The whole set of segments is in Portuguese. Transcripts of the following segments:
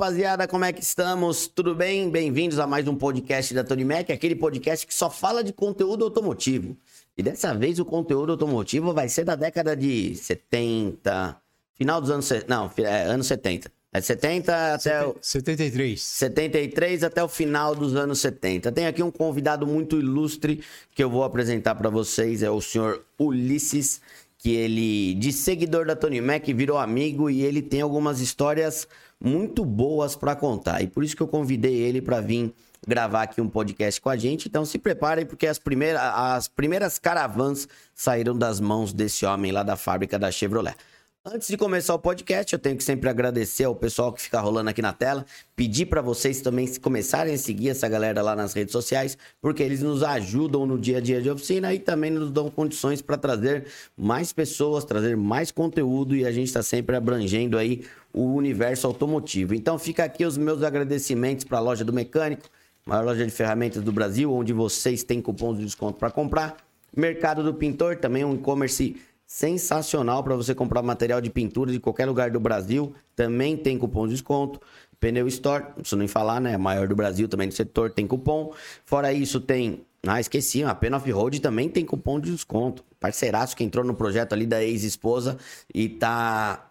Rapaziada, como é que estamos? Tudo bem? Bem-vindos a mais um podcast da Tony Mac, aquele podcast que só fala de conteúdo automotivo. E dessa vez o conteúdo automotivo vai ser da década de 70, final dos anos. Não, é, anos 70. É 70 até. o 73. 73 até o final dos anos 70. Tem aqui um convidado muito ilustre que eu vou apresentar para vocês, é o senhor Ulisses, que ele, de seguidor da Tony Mac, virou amigo e ele tem algumas histórias muito boas para contar. E por isso que eu convidei ele para vir gravar aqui um podcast com a gente. Então se preparem, porque as primeiras, as primeiras caravans saíram das mãos desse homem lá da fábrica da Chevrolet. Antes de começar o podcast, eu tenho que sempre agradecer ao pessoal que fica rolando aqui na tela, pedir para vocês também começarem a seguir essa galera lá nas redes sociais, porque eles nos ajudam no dia a dia de oficina e também nos dão condições para trazer mais pessoas, trazer mais conteúdo e a gente está sempre abrangendo aí o universo automotivo. Então fica aqui os meus agradecimentos para a loja do mecânico, maior loja de ferramentas do Brasil, onde vocês têm cupons de desconto para comprar. Mercado do Pintor, também um e-commerce sensacional para você comprar material de pintura de qualquer lugar do Brasil. Também tem cupom de desconto. Pneu Store, não preciso nem falar, né? Maior do Brasil também do setor, tem cupom. Fora isso, tem. Ah, esqueci, a Pen Off-Road também tem cupom de desconto. Parceiraço que entrou no projeto ali da ex-esposa e tá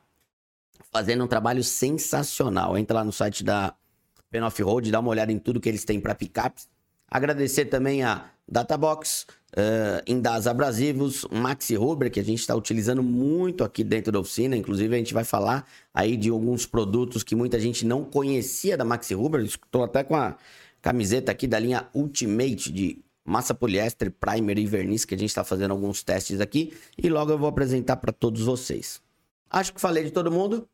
fazendo um trabalho sensacional. Entra lá no site da Pen Off-Road, dá uma olhada em tudo que eles têm para picapes. Agradecer também a Databox, uh, Indas Abrasivos, Maxi Rubber, que a gente está utilizando muito aqui dentro da oficina. Inclusive, a gente vai falar aí de alguns produtos que muita gente não conhecia da Maxi Rubber. Estou até com a camiseta aqui da linha Ultimate de massa poliéster, primer e verniz, que a gente está fazendo alguns testes aqui. E logo eu vou apresentar para todos vocês. Acho que falei de todo mundo.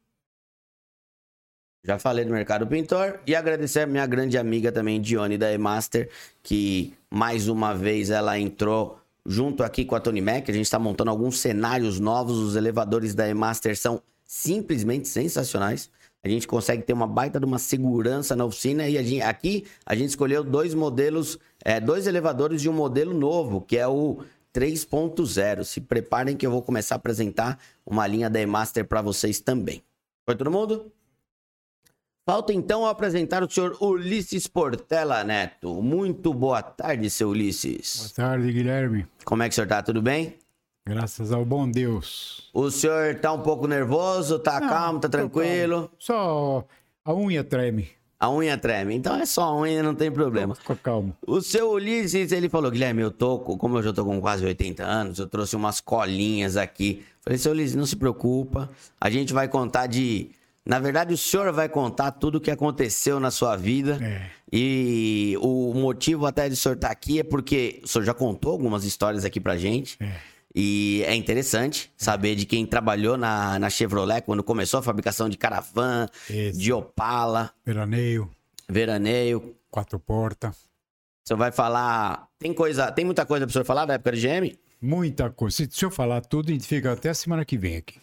Já falei do Mercado Pintor. E agradecer a minha grande amiga também, Dione da Emaster, que mais uma vez ela entrou junto aqui com a Tony Mac. A gente está montando alguns cenários novos. Os elevadores da Emaster são simplesmente sensacionais. A gente consegue ter uma baita de uma segurança na oficina. E a gente, aqui a gente escolheu dois modelos, é, dois elevadores de um modelo novo, que é o 3.0. Se preparem que eu vou começar a apresentar uma linha da Emaster para vocês também. Foi todo mundo? Falta então apresentar o senhor Ulisses Portela Neto. Muito boa tarde, seu Ulisses. Boa tarde, Guilherme. Como é que o senhor tá? Tudo bem? Graças ao bom Deus. O senhor tá um pouco nervoso, tá Não, calmo, tá tranquilo? Calmo. Só a unha treme. A unha treme. Então é só a unha, não tem problema. Fica calmo. O seu Ulisses, ele falou, Guilherme, eu tô, como eu já tô com quase 80 anos, eu trouxe umas colinhas aqui. Falei, seu Ulisses, não se preocupa. A gente vai contar de na verdade, o senhor vai contar tudo o que aconteceu na sua vida. É. E o motivo até de o senhor estar tá aqui é porque o senhor já contou algumas histórias aqui pra gente. É. E é interessante saber de quem trabalhou na, na Chevrolet quando começou a fabricação de caravan, Isso. de Opala. Veraneio. Veraneio. Quatro portas. O senhor vai falar. Tem coisa. Tem muita coisa para o senhor falar da época de GM? Muita coisa. Se, se eu falar tudo, a gente fica até a semana que vem aqui.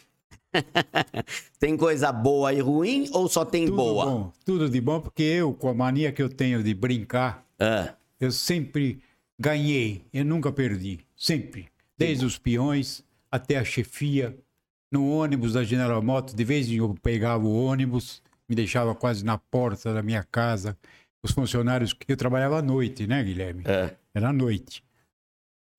tem coisa boa e ruim ou só tem tudo boa? Bom, tudo de bom, porque eu, com a mania que eu tenho de brincar, ah. eu sempre ganhei, eu nunca perdi. Sempre. Desde os peões até a chefia, no ônibus da General Motors, de vez em quando eu pegava o ônibus, me deixava quase na porta da minha casa. Os funcionários, eu trabalhava à noite, né, Guilherme? É. Era à noite.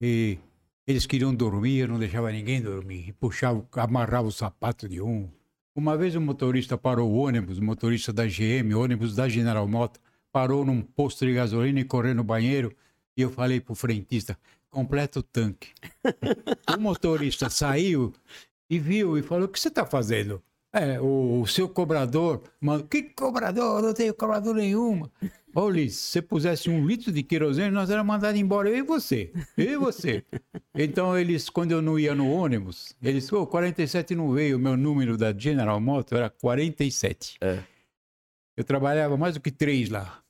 E eles queriam dormir, eu não deixava ninguém dormir. Puxava, amarrava o sapato de um. Uma vez o motorista parou o ônibus, o motorista da GM, ônibus da General Motors, parou num posto de gasolina e correu no banheiro. E eu falei pro frentista, completa o tanque. o motorista saiu e viu e falou, o que você está fazendo? É, o, o, seu cobrador, mano, que cobrador? Eu não tenho cobrador nenhuma. Ô, Liz, se você pusesse um litro de querosene, nós era mandado embora, eu e você. Eu e você. Então, eles, quando eu não ia no ônibus, eles, ô, oh, 47 não veio, o meu número da General Motors era 47. É. Eu trabalhava mais do que três lá.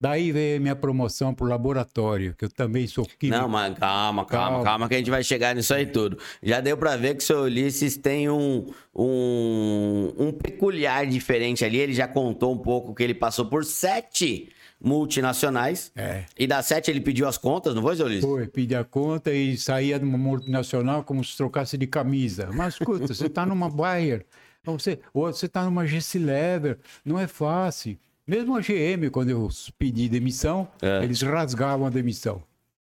Daí veio a minha promoção para o laboratório, que eu também sou químico. Não, mas calma, calma, calma, calma, que a gente vai chegar nisso aí tudo. Já deu para ver que o seu Ulisses tem um, um, um peculiar diferente ali. Ele já contou um pouco que ele passou por sete multinacionais. É. E das sete ele pediu as contas, não foi, seu Ulisses? Foi, pedi a conta e saía de uma multinacional como se trocasse de camisa. Mas escuta, você está numa Bayer você, ou você está numa GC Lever, não é fácil. Mesmo a GM, quando eu pedi demissão, é. eles rasgavam a demissão.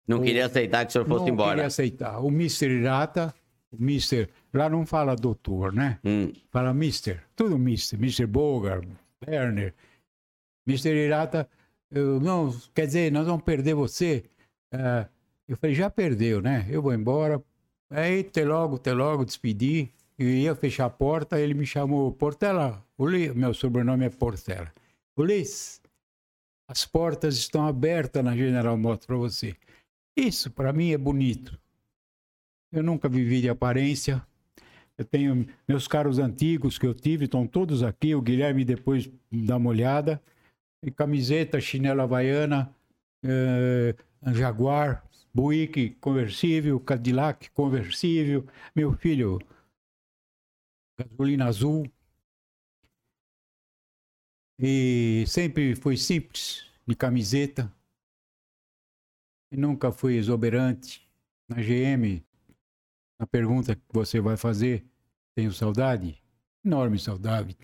Não o, queria aceitar que o senhor fosse não embora. Não queria aceitar. O Mr. Irata, o Mr. Lá não fala doutor, né? Hum. Fala Mr. Tudo Mr. Mr. Bogar, Werner. Mr. Irata, eu, não, quer dizer, nós vamos perder você. Uh, eu falei, já perdeu, né? Eu vou embora. Aí, até logo, até logo, despedi. Eu ia fechar a porta, ele me chamou, Portela, Ulisses, meu sobrenome é Portela. Ulisses, as portas estão abertas na General Motors para você. Isso, para mim, é bonito. Eu nunca vivi de aparência. Eu tenho meus caros antigos que eu tive, estão todos aqui. O Guilherme depois dá uma olhada. E camiseta, chinela havaiana, eh, Jaguar, Buick conversível, Cadillac conversível. Meu filho, gasolina azul. E sempre foi simples, de camiseta. E nunca fui exuberante. Na GM, na pergunta que você vai fazer, tenho saudade? Enorme saudade.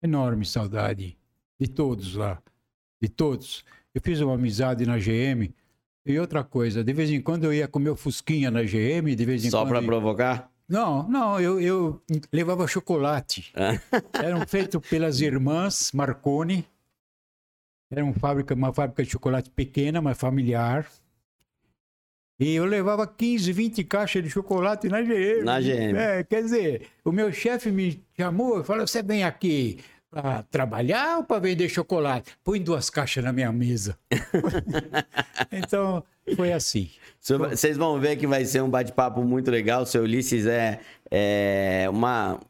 Enorme saudade de todos lá. De todos. Eu fiz uma amizade na GM. E outra coisa, de vez em quando eu ia comer fusquinha na GM, de vez em Só quando. Só para provocar? Não, não, eu, eu levava chocolate. Ah. Eram feitos pelas irmãs Marconi. Era uma fábrica, uma fábrica de chocolate pequena, mas familiar. E eu levava 15, 20 caixas de chocolate na GM. Na GM. É, quer dizer, o meu chefe me chamou e falou: você vem aqui para trabalhar ou para vender chocolate? Põe duas caixas na minha mesa. então, foi assim. Vocês vão ver que vai ser um bate-papo muito legal. O seu Ulisses é, é uma,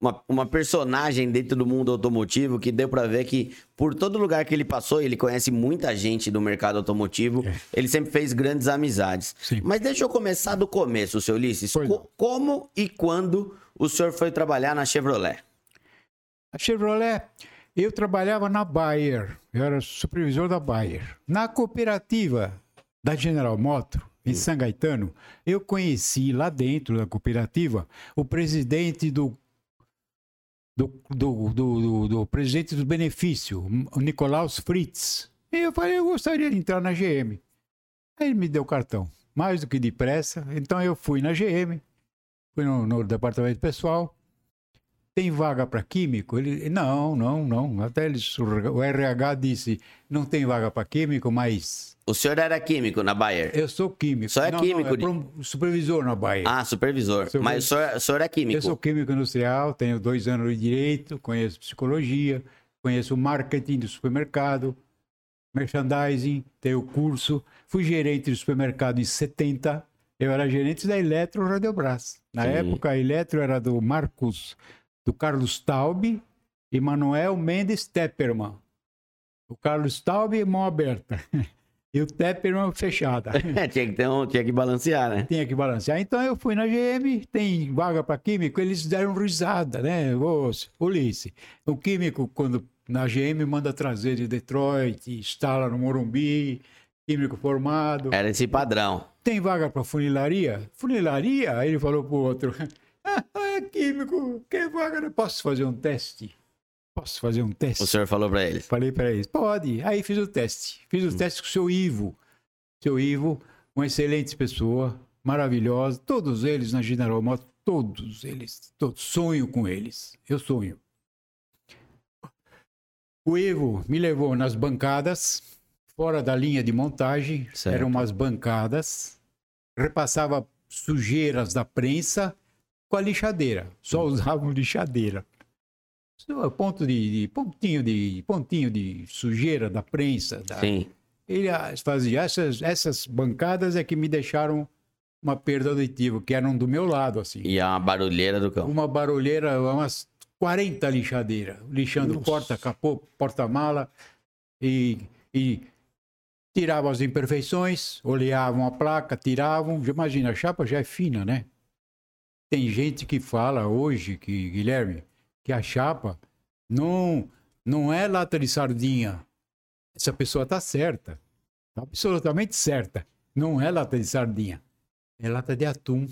uma, uma, personagem dentro do mundo automotivo que deu para ver que por todo lugar que ele passou, ele conhece muita gente do mercado automotivo. É. Ele sempre fez grandes amizades. Sim. Mas deixa eu começar do começo, seu Ulisses. Co como e quando o senhor foi trabalhar na Chevrolet? A Chevrolet, eu trabalhava na Bayer, eu era supervisor da Bayer. Na cooperativa da General Motors, em hum. São Gaetano, eu conheci lá dentro da cooperativa o presidente do do, do, do, do, presidente do benefício, o Nicolaus Fritz. E eu falei, eu gostaria de entrar na GM. Aí ele me deu o cartão, mais do que depressa. Então eu fui na GM, fui no, no departamento pessoal, tem vaga para químico? Ele, não, não, não. Até eles, o RH disse, não tem vaga para químico, mas... O senhor era químico na Bayer? Eu sou químico. Só é não, químico? Não, é supervisor na Bayer. Ah, supervisor. Sou mas o senhor, o senhor é químico? Eu sou químico industrial, tenho dois anos de direito, conheço psicologia, conheço marketing do supermercado, merchandising, tenho curso. Fui gerente do supermercado em 70. Eu era gerente da Eletro Radiobras. Na Sim. época, a Eletro era do Marcos do Carlos Taube e Manuel Mendes Tepperman. O Carlos Taube, mão aberta. E o Tepperman fechada. tinha, que ter um, tinha que balancear, né? Tinha que balancear. Então eu fui na GM, tem vaga para químico, eles deram risada, né? Ô, Ulisses, o químico, quando na GM manda trazer de Detroit, instala no Morumbi, químico formado. Era esse padrão. Tem vaga para funilaria? Funilaria? Aí ele falou pro outro. é químico, que vaga, posso fazer um teste? Posso fazer um teste? O senhor falou para ele? Falei para ele, pode. Aí fiz o teste. Fiz o hum. teste com o seu Ivo. Seu Ivo, uma excelente pessoa, maravilhosa. Todos eles na General Motors, todos eles. Todos. Sonho com eles. Eu sonho. O Ivo me levou nas bancadas, fora da linha de montagem. Certo. Eram umas bancadas. Repassava sujeiras da prensa com a lixadeira. Só usavam lixadeira. Ponto de, de, pontinho de pontinho de sujeira da prensa. Da... Sim. Ele fazia essas, essas bancadas é que me deixaram uma perda auditiva, que eram do meu lado, assim. E a barulheira do cão. Uma barulheira, umas 40 lixadeiras, lixando Nossa. porta, capô, porta-mala e, e tiravam as imperfeições, olhavam a placa, tiravam. Imagina, a chapa já é fina, né? Tem gente que fala hoje, que Guilherme, que a chapa não, não é lata de sardinha. Essa pessoa está certa. Tá absolutamente certa. Não é lata de sardinha. É lata de atum.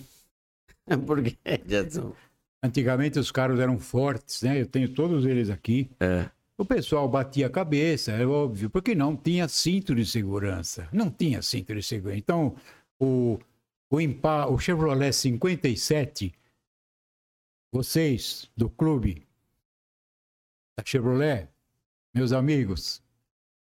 Por que de atum? Antigamente os carros eram fortes, né? Eu tenho todos eles aqui. É. O pessoal batia a cabeça, é óbvio, porque não tinha cinto de segurança. Não tinha cinto de segurança. Então, o, o, Impa, o Chevrolet 57, vocês do clube da Chevrolet, meus amigos,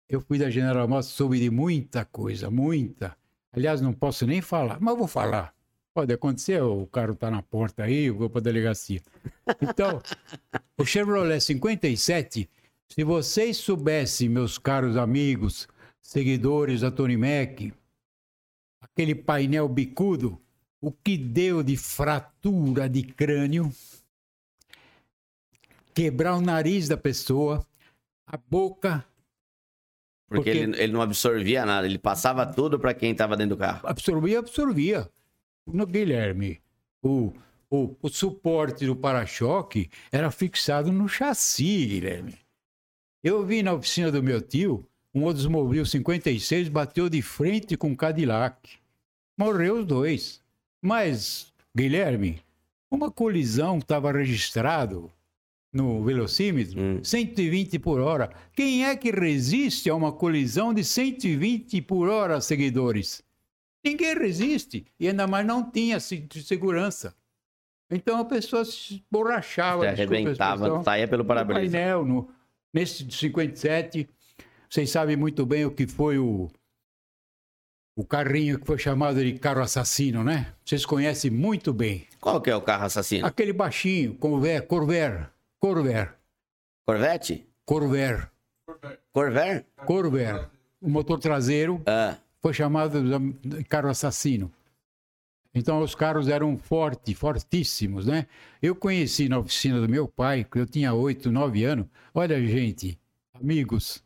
eu fui da General Motors, soube de muita coisa, muita. Aliás, não posso nem falar, mas vou falar. Pode acontecer, o carro está na porta aí, eu vou para a delegacia. Então, o Chevrolet 57 se vocês soubessem, meus caros amigos, seguidores da Tony Mac, aquele painel bicudo, o que deu de fratura de crânio, quebrar o nariz da pessoa, a boca. Porque, porque... Ele, ele, não absorvia nada, ele passava tudo para quem estava dentro do carro. Absorvia, absorvia. No Guilherme, o, o, o suporte do para-choque era fixado no chassi, Guilherme. Eu vi na oficina do meu tio, um Oldsmobile 56 bateu de frente com um Cadillac. Morreu os dois. Mas, Guilherme, uma colisão estava registrado no velocímetro, hum. 120 por hora. Quem é que resiste a uma colisão de 120 por hora, seguidores? Ninguém resiste. E ainda mais não tinha segurança. Então a pessoa se borrachava. Se arrebentava, saía pelo para-brisa. painel, no, Nesse de 57, vocês sabem muito bem o que foi o, o carrinho que foi chamado de carro assassino, né? Vocês conhecem muito bem. Qual que é o carro assassino? Aquele baixinho, Corvair, Corvair, Corvair. Corvette? Corvair. Corvair? Corvair. O motor traseiro ah. foi chamado de carro assassino. Então os carros eram fortes, fortíssimos, né? Eu conheci na oficina do meu pai, quando eu tinha 8, 9 anos. Olha, gente, amigos,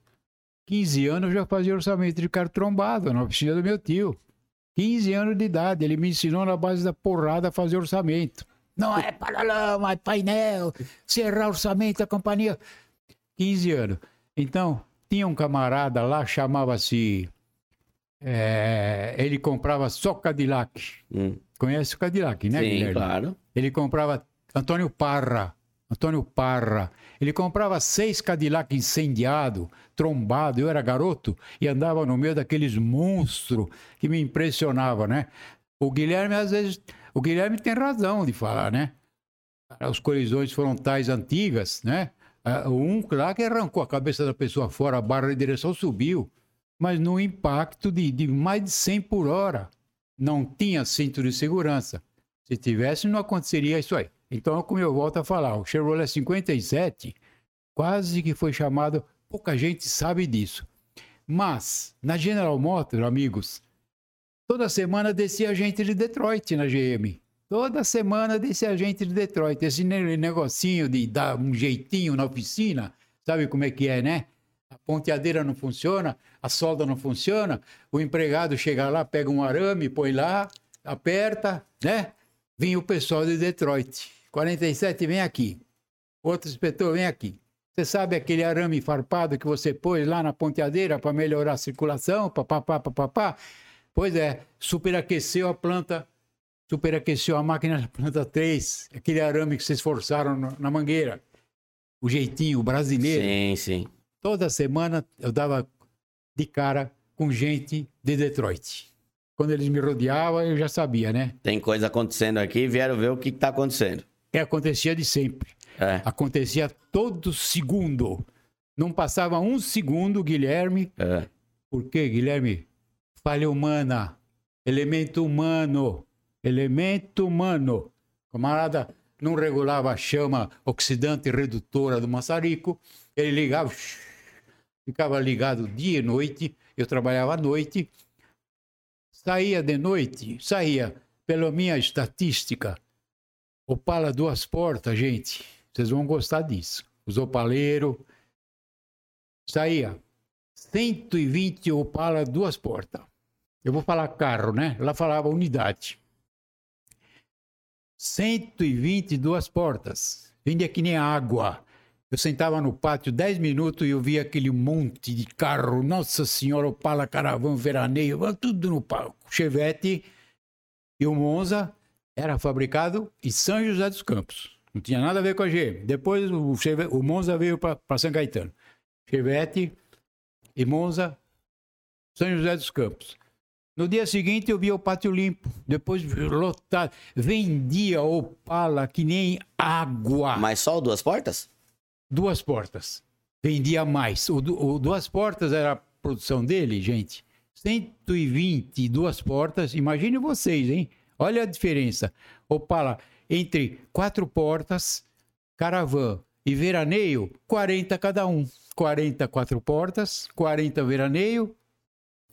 15 anos eu já fazia orçamento de carro trombado na oficina do meu tio. 15 anos de idade, ele me ensinou na base da porrada a fazer orçamento. Não é paralama, é painel, cerrar orçamento da companhia. 15 anos. Então, tinha um camarada lá, chamava-se é, ele comprava só Cadillac. Hum. Conhece o Cadillac, né, Sim, Guilherme? claro. Ele comprava Antônio Parra. Antônio Parra. Ele comprava seis Cadillac incendiado, trombado. Eu era garoto e andava no meio daqueles monstros que me impressionava, né? O Guilherme, às vezes, o Guilherme tem razão de falar, né? As colisões frontais antigas, né? Um lá que arrancou a cabeça da pessoa fora, a barra de direção subiu mas no impacto de, de mais de 100 por hora. Não tinha cinto de segurança. Se tivesse, não aconteceria isso aí. Então, como eu volto a falar, o Chevrolet 57 quase que foi chamado, pouca gente sabe disso. Mas, na General Motors, amigos, toda semana descia gente de Detroit na GM. Toda semana descia gente de Detroit. Esse negocinho de dar um jeitinho na oficina, sabe como é que é, né? a ponteadeira não funciona, a solda não funciona, o empregado chega lá, pega um arame, põe lá, aperta, né? Vinha o pessoal de Detroit. 47, vem aqui. Outro inspetor, vem aqui. Você sabe aquele arame farpado que você pôs lá na ponteadeira para melhorar a circulação, papapá, papapá? Pois é, superaqueceu a planta, superaqueceu a máquina da planta 3, aquele arame que vocês forçaram na mangueira. O jeitinho brasileiro. Sim, sim. Toda semana eu dava de cara com gente de Detroit. Quando eles me rodeavam, eu já sabia, né? Tem coisa acontecendo aqui, vieram ver o que está acontecendo. É, acontecia de sempre. É. Acontecia todo segundo. Não passava um segundo, Guilherme. É. Por quê, Guilherme? Falha humana. Elemento humano. Elemento humano. Camarada não regulava a chama oxidante redutora do maçarico. Ele ligava, ficava ligado dia e noite, eu trabalhava à noite, saía de noite, saía, pela minha estatística, Opala duas portas, gente, vocês vão gostar disso. Os opaleiros, saía 120 Opala duas portas. Eu vou falar carro, né? Lá falava unidade. 122 portas. Vinha que nem água. Eu sentava no pátio 10 minutos e eu via aquele monte de carro. Nossa Senhora, Opala, Caravan, Veraneio, tudo no palco. Chevette e o Monza era fabricado em São José dos Campos, Não tinha nada a ver com a GM. Depois o, o Monza veio para São Caetano. Chevette e Monza, São José dos Campos. No dia seguinte eu vi o pátio limpo, depois lotado. Vendia Opala que nem água. Mas só duas portas? Duas portas. Vendia mais. O, o Duas Portas era a produção dele, gente. 120 duas portas. Imagine vocês, hein? Olha a diferença. Opala, entre quatro portas, caravan e veraneio, 40 cada um. 40 quatro portas, 40 veraneio,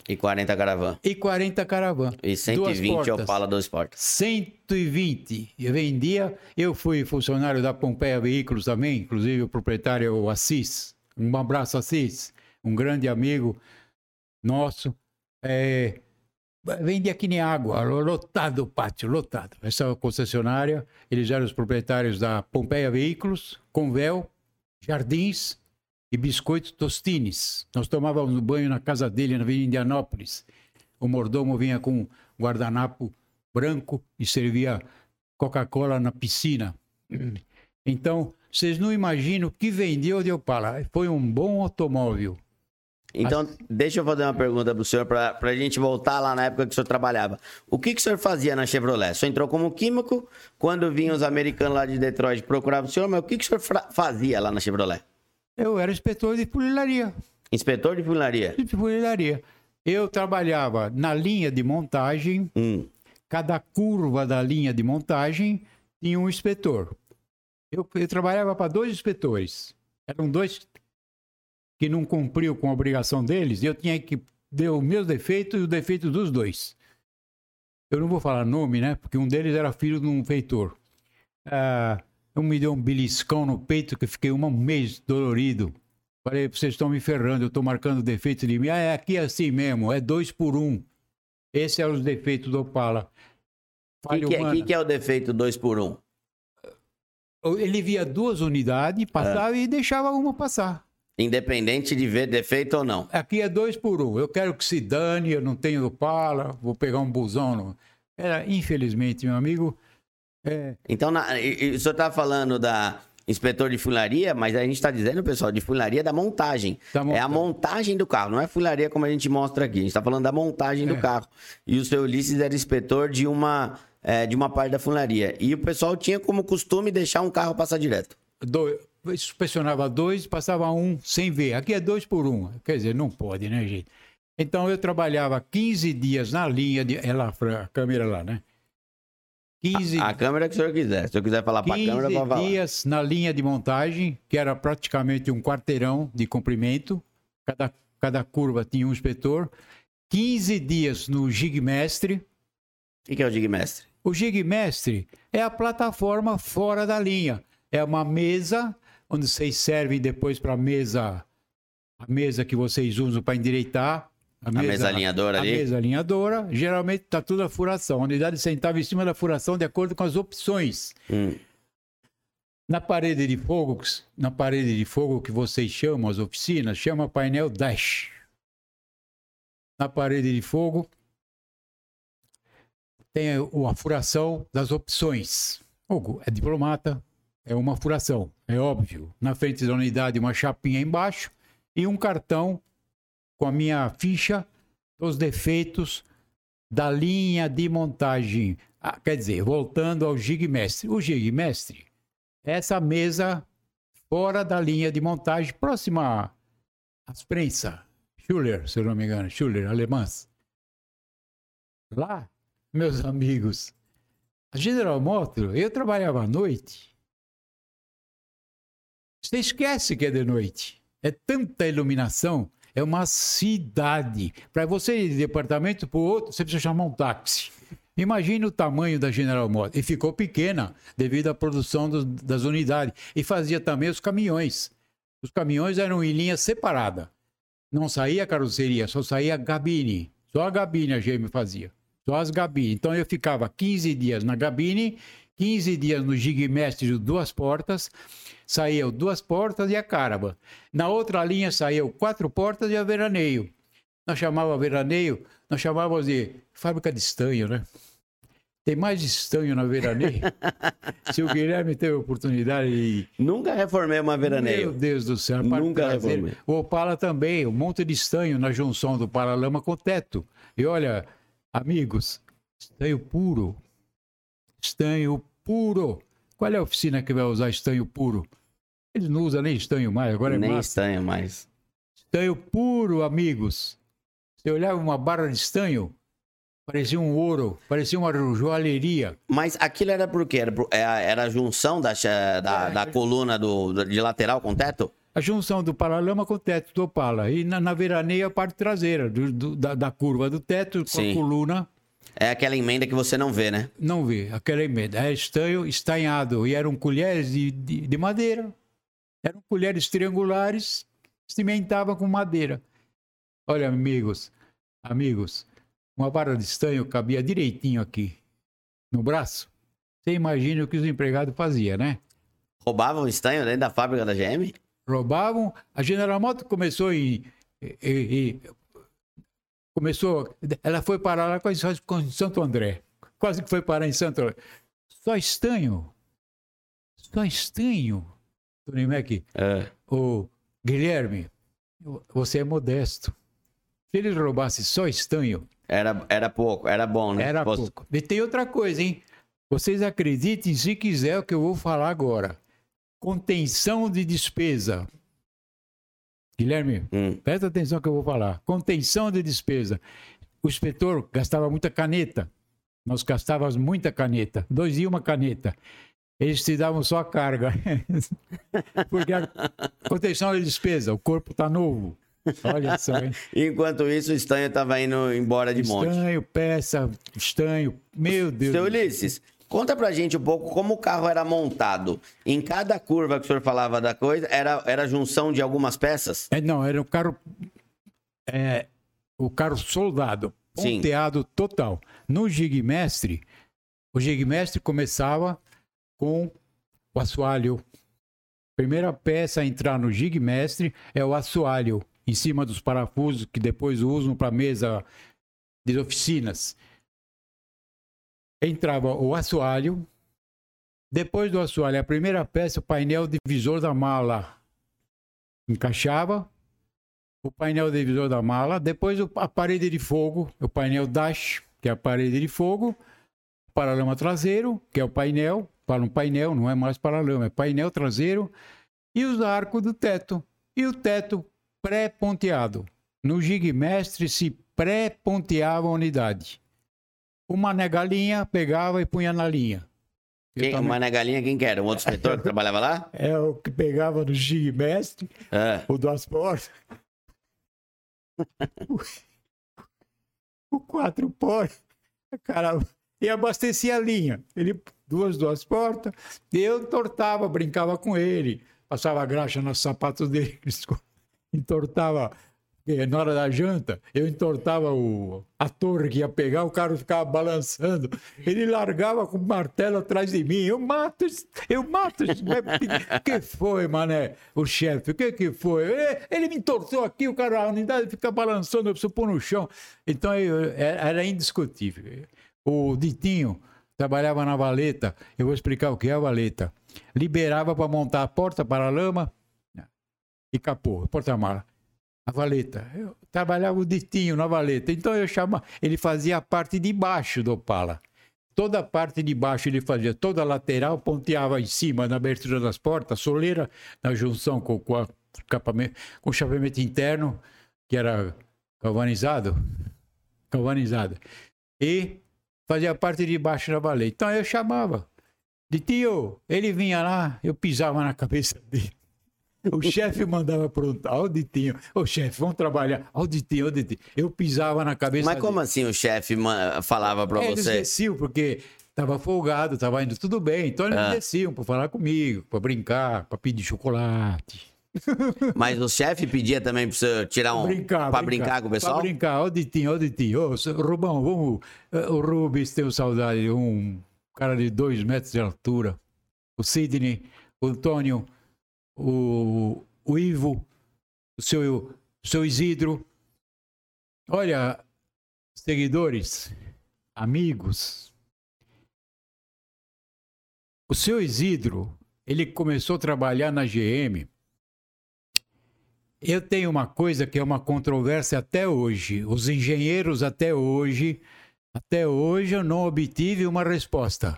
e 40 caravan. E 40 caravan. E 120 Opala duas portas. 120. Eu vendia. Eu fui funcionário da Pompeia Veículos também, inclusive o proprietário é o Assis. Um abraço, Assis. Um grande amigo nosso. É, vendia que nem água, lotado o pátio, lotado. Essa concessionária, eles eram os proprietários da Pompeia Veículos, Convel, Jardins e biscoitos Tostines. Nós tomávamos banho na casa dele, na Avenida Indianópolis. O mordomo vinha com guardanapo branco e servia Coca-Cola na piscina. Então, vocês não imaginam o que vendeu de Opala. Foi um bom automóvel. Então, deixa eu fazer uma pergunta para o senhor, para a gente voltar lá na época que o senhor trabalhava. O que, que o senhor fazia na Chevrolet? O senhor entrou como químico, quando vinham os americanos lá de Detroit procuravam o senhor, mas o que, que o senhor fazia lá na Chevrolet? Eu era inspetor de funilaria. Inspetor de funilaria? De funilaria. Eu trabalhava na linha de montagem. Hum. Cada curva da linha de montagem tinha um inspetor. Eu, eu trabalhava para dois inspetores. Eram dois que não cumpriu com a obrigação deles. Eu tinha que ver os meus defeitos e o defeito dos dois. Eu não vou falar nome, né? Porque um deles era filho de um feitor. Ah, eu me deu um beliscão no peito que fiquei um mês dolorido. Falei, vocês estão me ferrando, eu estou marcando defeito de mim. Ah, é aqui assim mesmo, é dois por um. Esse é os defeitos do Opala. O que, que, é, que, é o defeito dois por um? Ele via duas unidades, passava é. e deixava uma passar. Independente de ver defeito ou não. Aqui é dois por um. Eu quero que se dane, eu não tenho Opala, vou pegar um busão. No... Era, infelizmente, meu amigo, é. Então, na, e, o senhor está falando da inspetor de funilaria, mas a gente está dizendo, pessoal, de funilaria da montagem. da montagem. É a montagem do carro, não é funilaria como a gente mostra aqui. A gente está falando da montagem é. do carro. E o seu Ulisses era inspetor de uma, é, de uma parte da funilaria. E o pessoal tinha como costume deixar um carro passar direto. Do, inspecionava dois, passava um sem ver. Aqui é dois por um. Quer dizer, não pode, né, gente? Então eu trabalhava 15 dias na linha de. É lá, a câmera lá, né? 15, a, a, câmera que o senhor quiser. Se eu quiser falar para a câmera, pode falar. dias na linha de montagem, que era praticamente um quarteirão de comprimento. Cada, cada curva tinha um inspetor. 15 dias no Gigmestre. O que, que é o Gigmestre? O Gigmestre é a plataforma fora da linha. É uma mesa onde vocês servem depois para a mesa, a mesa que vocês usam para endireitar a mesa, a mesa alinhadora ali? A mesa alinhadora, geralmente está tudo a furação. A unidade sentava em cima da furação de acordo com as opções. Hum. Na parede de fogo, na parede de fogo que vocês chamam as oficinas, chama painel dash. Na parede de fogo tem a furação das opções. Fogo é diplomata, é uma furação, é óbvio. Na frente da unidade, uma chapinha embaixo e um cartão com a minha ficha dos defeitos da linha de montagem. Ah, quer dizer, voltando ao Gigmestre. O Gigmestre é essa mesa fora da linha de montagem, próxima às prensas. Schuller, se eu não me engano, Schuller, alemãs. Lá, meus amigos, a General Motors, eu trabalhava à noite. Você esquece que é de noite. É tanta iluminação é uma cidade. Para você ir de departamento para o outro, você precisa chamar um táxi. Imagine o tamanho da General Motors. E ficou pequena devido à produção do, das unidades. E fazia também os caminhões. Os caminhões eram em linha separada. Não saía carroceria, só saía gabine. Só a gabine a GM fazia. Só as gabines. Então eu ficava 15 dias na gabine 15 dias no Gigmestre duas portas, saiu duas portas e a caraba. Na outra linha saiu quatro portas e a veraneio. Nós chamávamos veraneio, nós chamávamos de fábrica de estanho, né? Tem mais estanho na veraneia. Se o Guilherme teve a oportunidade de... Nunca reformei uma veraneia. Meu Deus do céu. Nunca reformei. O Opala também, um monte de estanho na junção do paralama com o teto. E olha, amigos, estanho puro. Estanho puro. Qual é a oficina que vai usar estanho puro? Eles não usam nem estanho mais, agora é Nem massa. estanho mais. Estanho puro, amigos. Você olhava uma barra de estanho, parecia um ouro, parecia uma joalheria. Mas aquilo era por quê? Era, por- é a- era a junção da, da, É. da coluna do, de lateral com teto? A junção do paralama com o teto do Opala. E na, na veraneia a parte traseira, do- do- da, da curva do teto com Sim. a coluna. É aquela emenda que você não vê, né? Não vê, aquela emenda. É estanho estanhado. E eram colheres de, de, de madeira. Eram colheres triangulares, cimentavam com madeira. Olha, amigos, amigos, uma barra de estanho cabia direitinho aqui, no braço. Você imagina o que os empregados faziam, né? Roubavam estanho dentro da fábrica da GM? roubavam. A General Motors começou em, em- em- começou, ela foi parar lá quase com em Santo André. Quase que foi parar em Santo André. Só estanho. Só estanho. Tony Mac, É. o Guilherme, você é modesto. Se eles roubassem só estanho, Era, era pouco, era bom, né? era Fosse- pouco. E tem outra coisa, hein? Vocês acreditem se quiser o que eu vou falar agora. Contenção de despesa. Guilherme, Hum. presta atenção que eu vou falar. Contenção de despesa. O inspetor gastava muita caneta. Nós gastávamos muita caneta. Dois e uma caneta. Eles te davam só a carga. Porque a contenção de despesa, o corpo está novo. Olha só, hein? Enquanto isso, o estanho tava indo embora de monte. Estanho, peça, estanho. Meu Deus. Seu. Ulisses, conta pra gente um pouco como o carro era montado. Em cada curva que o senhor falava da coisa, era, era junção de algumas peças? É, não, era o carro. É, o carro soldado, Sim. ponteado total. No Gigmestre, o Gigmestre começava com o assoalho. Primeira peça a entrar no Gigmestre é o assoalho, em cima dos parafusos que depois usam para mesa de oficinas. Entrava o assoalho. Depois do assoalho, a primeira peça, o painel divisor da mala. Encaixava o painel divisor da mala, depois a parede de fogo, o painel dash, que é a parede de fogo, paralama traseiro, que é o painel, para um painel, não é mais paralama, é painel traseiro, e os arcos do teto. E o teto pré-ponteado. No Gigmestre se pré-ponteava a unidade. O Mané Galinha pegava e punha na linha. Quem, também- o Mané Galinha, quem que era? Um outro inspetor que trabalhava lá? É o que pegava no Gigmestre, É. o duas portas. o quatro portas. Cara, e abastecia a linha. Ele, duas, duas portas. E eu entortava, brincava com ele. Passava graxa nos sapatos dele. Entortava. Eh, Na hora da janta, eu entortava o, a torre que ia pegar, o cara ficava balançando. Ele largava com o martelo atrás de mim. Eu mato, eu mato. O que foi, mané? O chefe, o que que foi? Ele, ele me entortou aqui, o cara, a unidade fica balançando, eu preciso pôr no chão. Então eu- é- era indiscutível. O Ditinho trabalhava na valeta. Eu vou explicar o que é a valeta. Liberava para montar a porta para a lama e capô, porta-mala. A valeta. Eu trabalhava o Ditinho na valeta. Então eu chamava. Ele fazia a parte de baixo do Opala. Toda a parte de baixo ele fazia, toda a lateral ponteava em cima na abertura das portas, soleira na junção com, com, a- com o chaveamento interno, que era galvanizado. Galvanizado. E fazia a parte de baixo da valeta. Então eu chamava. De tio, ele vinha lá, eu pisava na cabeça dele. O chefe mandava pronto, ó o Ditinho. Ô chefe, vamos trabalhar. Ó o Ditinho, ó o Ditinho. Eu pisava na cabeça Mas como assim o chefe falava pra É, você? desciam, porque estava folgado, estava indo tudo bem. Então eles Ah. desciam para falar comigo, para brincar, para pedir chocolate. Mas o chefe pedia também pra você tirar um. brincar, pra brincar com o pessoal? Pra brincar, ó o Ditinho, ó o Ditinho. Ô, Rubão, vamos. eh, O Rubens tem saudade, um cara de dois metros de altura. O Sidney, o Antônio, o, o Ivo, o seu, o seu Isidro. Olha, seguidores, amigos, O seu Isidro, ele começou a trabalhar na GM. Eu tenho uma coisa que é uma controvérsia até hoje. Os engenheiros até hoje, até hoje eu não obtive uma resposta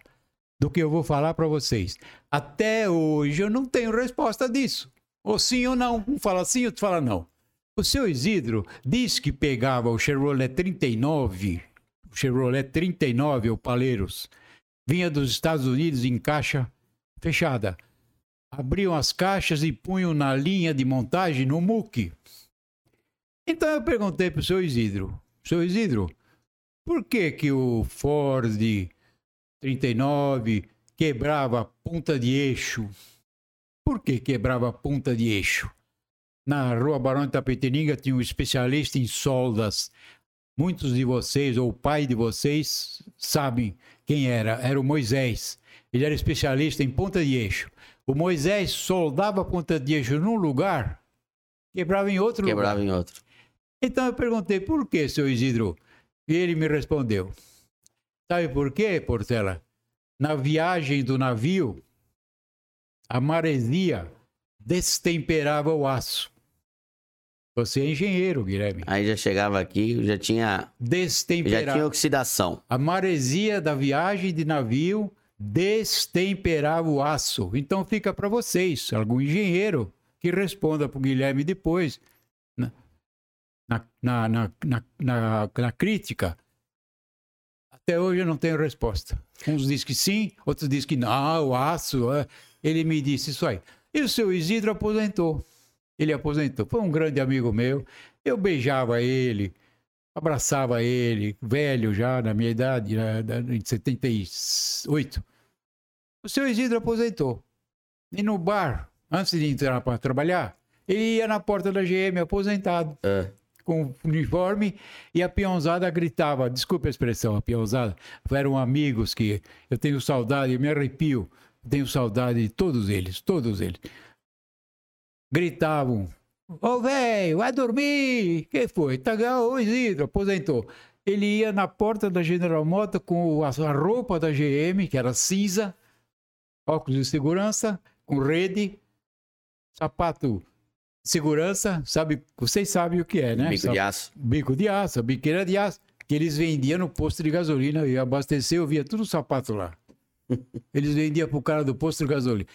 do que eu vou falar para vocês. Até hoje eu não tenho resposta disso. Ou sim ou não. Um fala sim, outro fala não. O seu Isidro diz que pegava o Chevrolet 39, o Chevrolet 39, o Paleiros, vinha dos Estados Unidos em caixa fechada. Abriam as caixas e punham na linha de montagem no muque. Então eu perguntei para o seu Isidro, seu Isidro, por que que o Ford 39 quebrava ponta de eixo? Por que quebrava ponta de eixo? Na rua Barão de Tapetininga tinha um especialista em soldas. Muitos de vocês, ou o pai de vocês, sabem quem era. Era o Moisés. Ele era especialista em ponta de eixo. O Moisés soldava ponta de eixo num lugar, quebrava em outro quebrava lugar. Quebrava em outro. Então eu perguntei, por que, seu Isidro? E ele me respondeu. Sabe por quê, Portela? Na viagem do navio, a maresia destemperava o aço. Você é engenheiro, Guilherme. Aí já chegava aqui, já tinha. Destemperar. Já tinha oxidação. A maresia da viagem de navio destemperava o aço. Então fica para vocês, algum engenheiro, que responda para o Guilherme depois, na, na, na, na, na crítica. Até hoje eu não tenho resposta. Uns dizem que sim, outros dizem que não, o aço. É. Ele me disse isso aí. E o seu Isidro aposentou. Ele aposentou. Foi um grande amigo meu. Eu beijava ele, abraçava ele, velho já, na minha idade, em 78. O seu Isidro aposentou. E no bar, antes de entrar para trabalhar, ele ia na porta da GM aposentado. É. Com uniforme e a peãozada gritava, desculpe a expressão, a peãozada, eram amigos que eu tenho saudade, eu me arrepio, tenho saudade de todos eles, todos eles gritavam: Ô oh, velho, vai dormir! Quem foi? Tá, o Isidro, aposentou. Ele ia na porta da General Motors com a, roupa da GM, que era cinza, óculos de segurança, com rede, sapato segurança, sabe? Vocês sabem o que é, né? Bico de aço. Bico de aço, biqueira de aço, que eles vendiam no posto de gasolina e abastecer, eu via tudo sapato lá. Eles vendiam pro cara do posto de gasolina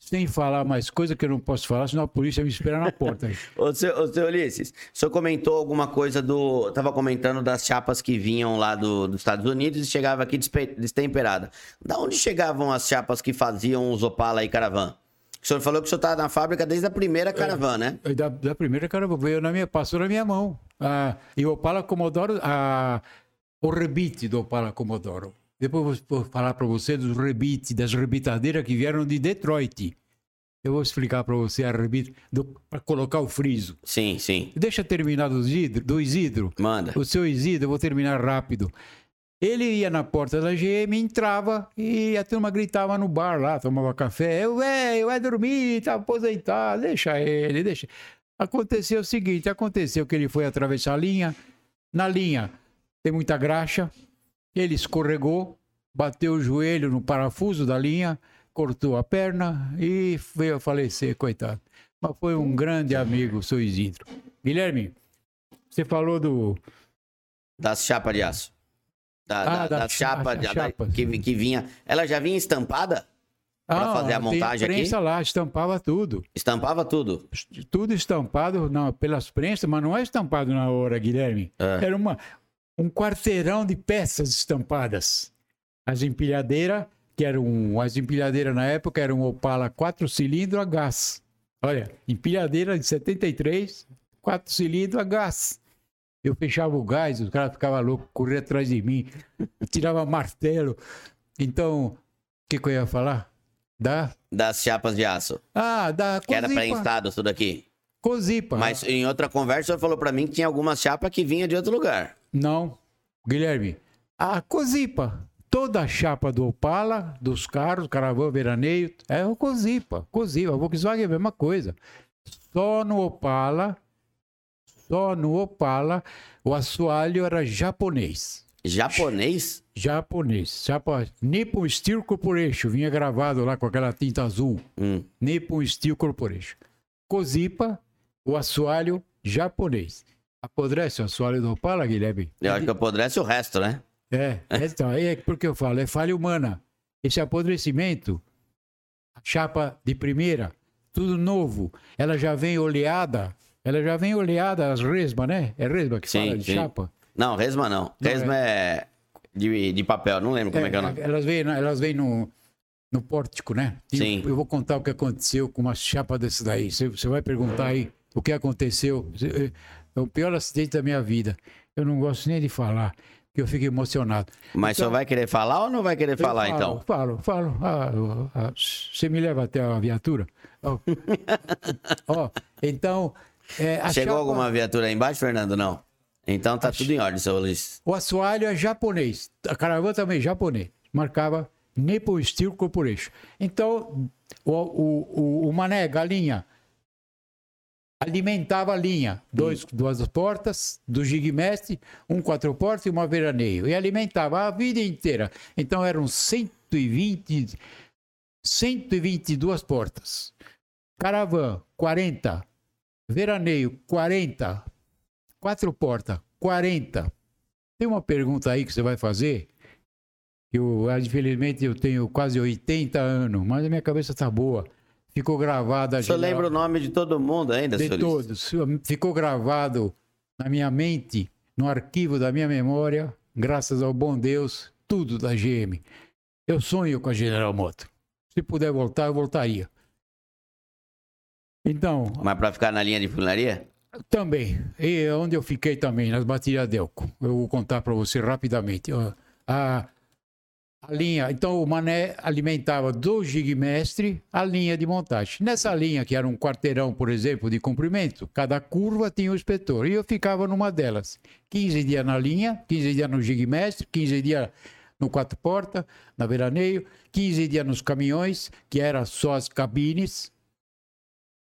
sem falar mais coisa que eu não posso falar, senão a polícia me espera na porta. ô, seu, ô, seu Ulisses, o senhor comentou alguma coisa do. Tava comentando das chapas que vinham lá do, dos Estados Unidos e chegava aqui destemperada. Da onde chegavam as chapas que faziam os Opala e Caravan? O senhor falou que o senhor tá na fábrica desde a primeira Caravan, né? É, da, da, primeira Caravan, veio na minha, passou na minha mão. Ah, e o Opala Comodoro, ah, o rebite do Opala Comodoro. Depois vou falar para você dos rebites, das rebitadeiras que vieram de Detroit. Eu vou explicar para você a rebite para colocar o friso. Sim, sim. Deixa terminar do Isidro, do Isidro. Manda. O seu Isidro, eu vou terminar rápido. Ele ia na porta da GM, entrava e a turma gritava no bar lá, tomava café. Eu, velho, vai dormir, tá aposentado, deixa ele, deixa. Aconteceu o seguinte: aconteceu que ele foi atravessar a linha. Na linha tem muita graxa, ele escorregou, bateu o joelho no parafuso da linha, cortou a perna e veio a falecer, coitado. Mas foi um grande amigo, seu Isidro. Guilherme, você falou do. Das chapas de aço. Da, ah, da, da, da chapa, da, chapa que, que vinha. Ela já vinha estampada? Para ah, fazer a montagem tem prensa aqui? lá, estampava tudo. Estampava tudo? Tudo estampado não, pelas prensas, mas não é estampado na hora, Guilherme. É. Era uma, um quarteirão de peças estampadas. As empilhadeiras, que eram. As empilhadeiras na época eram Opala 4 cilindros a gás. Olha, empilhadeira de 73, 4 cilindros a gás. Eu fechava o gás, os caras ficavam loucos, corriam atrás de mim, tirava martelo. Então, o que, que eu ia falar? Da... Das chapas de aço. Ah, da Que era pré-instado tudo aqui. Cozipa. Mas em outra conversa, ele falou para mim que tinha algumas chapas que vinha de outro lugar. Não, Guilherme. A Cozipa. Toda a chapa do Opala, dos carros, caravana, veraneio, é o Cozipa. Cozipa. A Volkswagen é a mesma coisa. Só no Opala, só no Opala, o assoalho era japonês. Japonês? japonês. Chapa Nippon Steel Corporation. Vinha gravado lá com aquela tinta azul. Hum. Nippon Steel Corporation. Cozipa, o assoalho japonês. Apodrece o assoalho do Opala, Guilherme? Eu acho que apodrece o resto, né? É, então, é porque eu falo, é falha humana. Esse apodrecimento, a chapa de primeira, tudo novo, ela já vem oleada, ela já vem oleada as resma, né? É resma que sim, fala de sim. chapa? Não, resma não. não resma é... é, de, de papel, não lembro como é, é que é o nome. Elas vêm, elas vêm no, no pórtico, né? Sim. Eu vou contar o que aconteceu com uma chapa desse daí. Você, você vai perguntar aí o que aconteceu. É o pior acidente da minha vida. Eu não gosto nem de falar que eu fico emocionado. Mas então, só vai querer falar ou não vai querer falar, falo, então? Falo, falo. Ah, ah, você me leva até a viatura? Ó, oh, então... É, Chegou chapa... alguma viatura aí embaixo, Fernando? Não. Então tá a... tudo em ordem, seu Luiz. O assoalho é japonês. A caravana também é japonês. Marcava Nippon Steel Corporation. Então, o, o, o, o Mané Galinha alimentava a linha. Dois, duas portas, do gigmestre, um quatro portas e uma veraneio. E alimentava a vida inteira. Então eram 120, 122 portas. Caravan, 40. Veraneio, 40. Quatro portas, 40. Tem uma pergunta aí que você vai fazer? Eu, infelizmente, eu tenho quase 80 anos, mas a minha cabeça está boa. Ficou gravado. Você lembra o nome de todo mundo ainda, De todos. Ficou gravado na minha mente, no arquivo da minha memória, graças ao bom Deus, tudo da GM. Eu sonho com a General Motors. Se puder voltar, eu voltaria. Então. Mas para ficar na linha de funilaria? Também. E onde eu fiquei também, nas baterias Delco. Eu vou contar para você rapidamente. A, a linha. Então o Mané alimentava do gigmestre a linha de montagem. Nessa linha, que era um quarteirão, por exemplo, de comprimento, cada curva tinha um inspetor. E eu ficava numa delas. 15 dias na linha, 15 dias no gigmestre, 15 dias no quatro porta, na veraneio, 15 dias nos caminhões, que era só as cabines.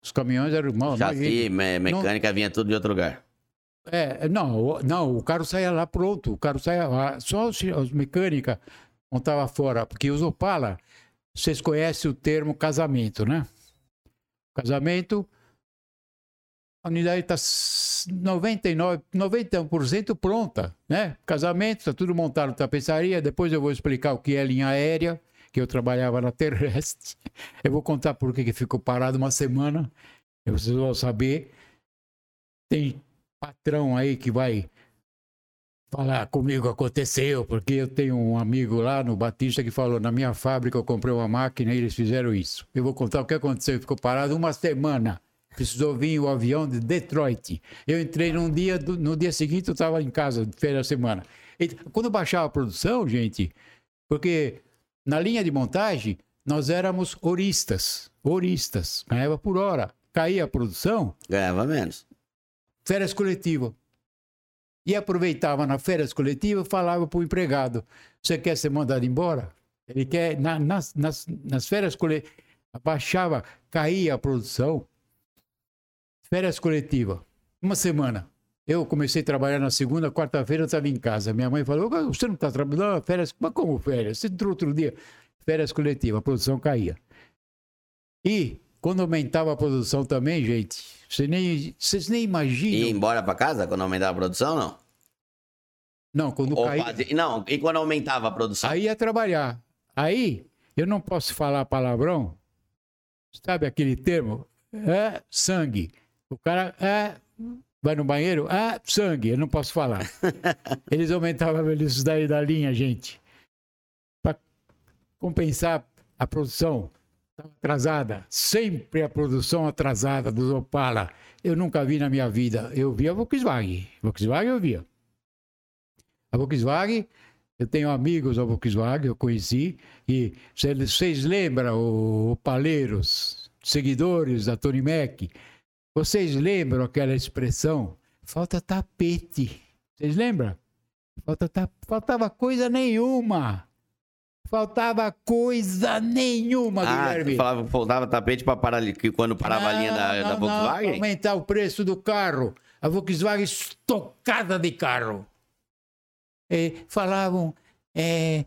Os caminhões eram mal. Chassi, me mecânica não... vinha tudo de outro lugar. É, não, não, o carro saía lá pronto, o carro saía lá, só os, os mecânica montava fora, porque os Opala, vocês conhecem o termo casamento, né? Casamento, a unidade está 99, 91% pronta, né? Casamento, está tudo montado na tapeçaria. Depois eu vou explicar o que é linha aérea, que eu trabalhava na terrestre. Eu vou contar por que ficou parado uma semana. Vocês vão saber. Tem patrão aí que vai falar comigo aconteceu, porque eu tenho um amigo lá no Batista que falou: na minha fábrica eu comprei uma máquina e eles fizeram isso. Eu vou contar o que aconteceu. Ficou parado uma semana. Precisou vir o avião de Detroit. Eu entrei num dia, no dia seguinte eu estava em casa, fez a semana. Quando baixava a produção, gente, porque na linha de montagem nós éramos horistas, horistas, ganhava por hora. Caía a produção. Ganhava menos. Férias coletivas e aproveitava na férias coletivas falava para o empregado: Você quer ser mandado embora? Ele quer, na, nas, nas, nas férias coletivas, abaixava, caía a produção. Férias coletivas, uma semana. Eu comecei a trabalhar na segunda, quarta-feira eu estava em casa. Minha mãe falou: Você não está trabalhando? Férias, mas como férias? Você entrou outro dia. Férias coletivas, a produção caía. E quando aumentava a produção também, gente, vocês nem, vocês nem imaginam. E embora para casa quando aumentava a produção, não? Não, quando Ou caía... Fazia... Não, e quando aumentava a produção? Aí ia trabalhar. Aí, eu não posso falar palavrão. Sabe aquele termo? É sangue. O cara é, vai no banheiro, é sangue. Eu não posso falar. Eles aumentavam a velocidade da linha, gente. Para compensar a produção atrasada, sempre a produção atrasada dos Opala. Eu nunca vi na minha vida. Eu via a Volkswagen. Volkswagen eu via. A Volkswagen, eu tenho amigos da Volkswagen, eu conheci. E vocês lembram, o Paleiros, seguidores da Tony Mac, vocês lembram aquela expressão? Falta tapete. Vocês lembram? Falta, faltava coisa nenhuma. Faltava coisa nenhuma, ah, Guilherme. Falava, faltava tapete para parar quando parava não, a linha da, não, da Volkswagen? Não, aumentar o preço do carro. A Volkswagen estocada de carro. E falavam, é,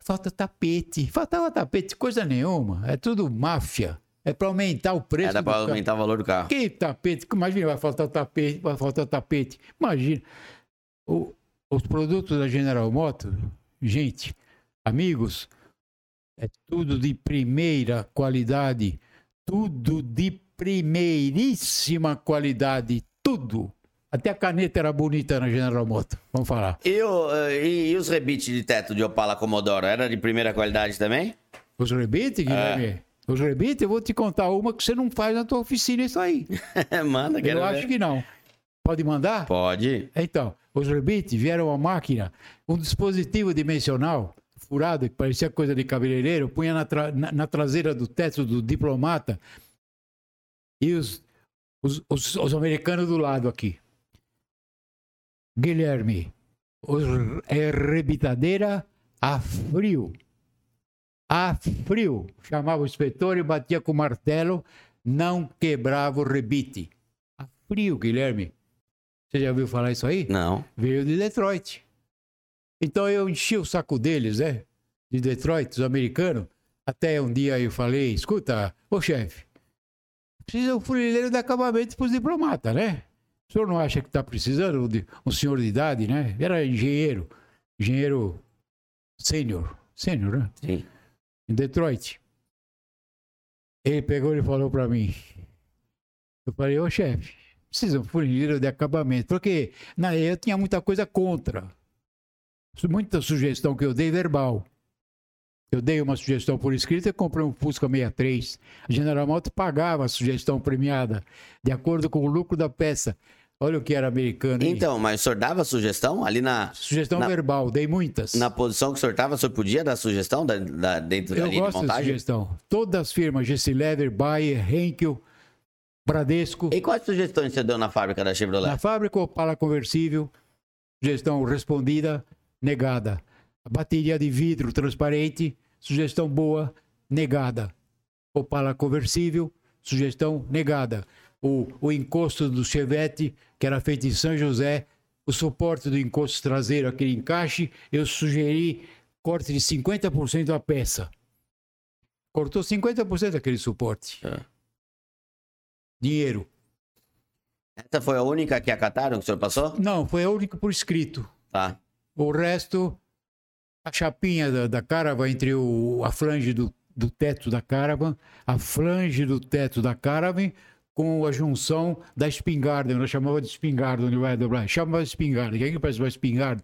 falta tapete. Faltava tapete, coisa nenhuma. É tudo máfia. É para aumentar o preço. Era para aumentar o valor do carro. Que tapete? Imagina, vai faltar tapete, vai faltar tapete. Imagina. O, os produtos da General Motors, gente, amigos, é tudo de primeira qualidade. Tudo de primeiríssima qualidade. Tudo. Até a caneta era bonita na General Motors, vamos falar. E, o, eh, e, e os rebites de teto de Opala Commodoro, era de primeira qualidade também? Os rebites, Guilherme? É. Os rebites, eu vou te contar uma que você não faz na tua oficina isso aí. Manda, Eu acho que não. Pode mandar? Pode. Então, os rebites vieram uma máquina, um dispositivo dimensional furado, que parecia coisa de cabeleireiro, punha na, tra na, na traseira do teto do diplomata e os, os, os, os americanos do lado aqui. Guilherme, os, é rebitadeira a frio. A frio. Chamava o inspetor e batia com o martelo, não quebrava o rebite. A frio, Guilherme. Você já ouviu falar isso aí? Não. Veio de Detroit. Então eu enchi o saco deles, né? De Detroit, os americanos. Até um dia eu falei, escuta, ô chefe, precisa um funileiro de acabamento para os diplomatas, né? O senhor não acha que está precisando de um senhor de idade, né? Era engenheiro, engenheiro sênior, sênior, né? Sim. Em Detroit. Ele pegou e falou para mim. Eu falei, ô chefe, precisa funileiro de acabamento. Porque na eu tinha muita coisa contra. Muita sugestão que eu dei verbal. Eu dei uma sugestão por escrito e comprei um Fusca 63. A General Motors pagava a sugestão premiada, de acordo com o lucro da peça. Olha o que era americano. Hein? Então, mas o senhor dava sugestão ali na. Sugestão na, verbal, dei muitas. Na posição que o senhor estava, o senhor podia dar sugestão da, da, dentro Eu da linha de gosto de montagem? sugestão. Todas as firmas, GC Leather, Bayer, Henkel, Bradesco. E quais sugestões você deu na fábrica da Chevrolet? Na fábrica, Opala conversível, sugestão respondida, negada. A bateria de vidro transparente, sugestão boa, negada. Opala conversível, sugestão negada. O, o encosto do Chevette, que era feito em São José, o suporte do encosto traseiro, aquele encaixe, eu sugeri corte de 50% a peça. Cortou 50% daquele suporte. É. Dinheiro. Essa foi a única que acataram que o senhor passou? Não, foi a única por escrito. Tá. O resto, a chapinha da, da caravan entre o, a flange do, do teto da caravan, a flange do teto da caravan com a junção da espingarda. Nós chamava de espingarda, onde vai dobrar. Chamava de espingarda. Quem que parece uma espingarda?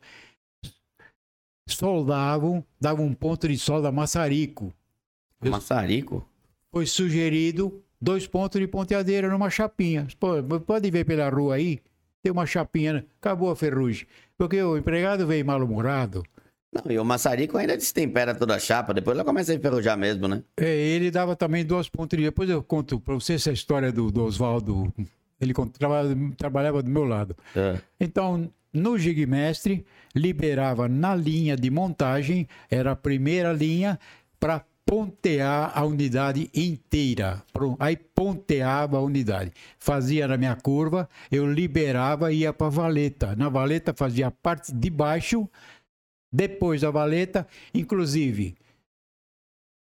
Soldavam, davam um ponto de solda maçarico. Eu- Maçarico? Foi sugerido dois pontos de ponteadeira numa chapinha. Pô, pode ver pela rua aí, tem uma chapinha, né? acabou a ferrugem. Porque o empregado veio mal-humorado. Não, e o maçarico ainda destempera toda a chapa, depois ela começa a enferrujar mesmo, né? É, ele dava também duas de... Depois eu conto para você essa história do, do Oswaldo. Ele trabalhava, trabalhava do meu lado. É. Então, no Gigmestre, liberava na linha de montagem, era a primeira linha, para pontear a unidade inteira. Aí ponteava a unidade. Fazia na minha curva, eu liberava e ia para a valeta. Na valeta fazia a parte de baixo, depois da valeta, inclusive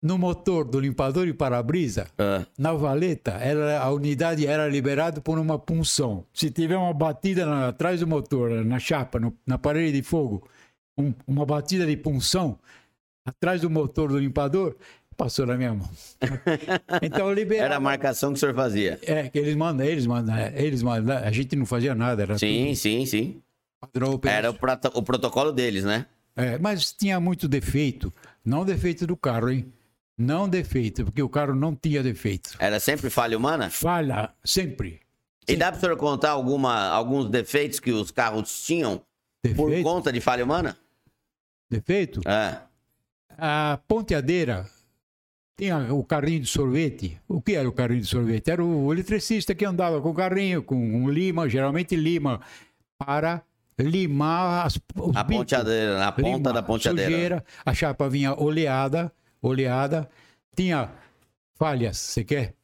no motor do limpador e para-brisa, É. na valeta, ela, a unidade era liberada por uma punção. Se tiver uma batida na- atrás do motor, na chapa, no- na parede de fogo, um- uma batida de punção atrás do motor do limpador, passou na minha mão. Então liberava. Era a marcação que o senhor fazia. É, que eles mandam, eles mandam, é, eles mandam. A gente não fazia nada, era Sim, sim, sim. tudo padrão Era o, o protocolo deles, né? É, mas tinha muito defeito. Não defeito do carro, hein? Não defeito, porque o carro não tinha defeito. Era sempre falha humana? Falha, sempre. E dá para o senhor contar alguma, alguns defeitos que os carros tinham por Defeito. conta de falha humana? defeito. É. A ponteadeira tinha o carrinho de sorvete. O que era o carrinho de sorvete? Era o eletricista que andava com o carrinho, com um lima, geralmente lima, para limar as, os A bicos. ponteadeira, na ponta Limar da ponteadeira. Sujeira, a chapa vinha oleada, oleada. Tinha falhas, você quer?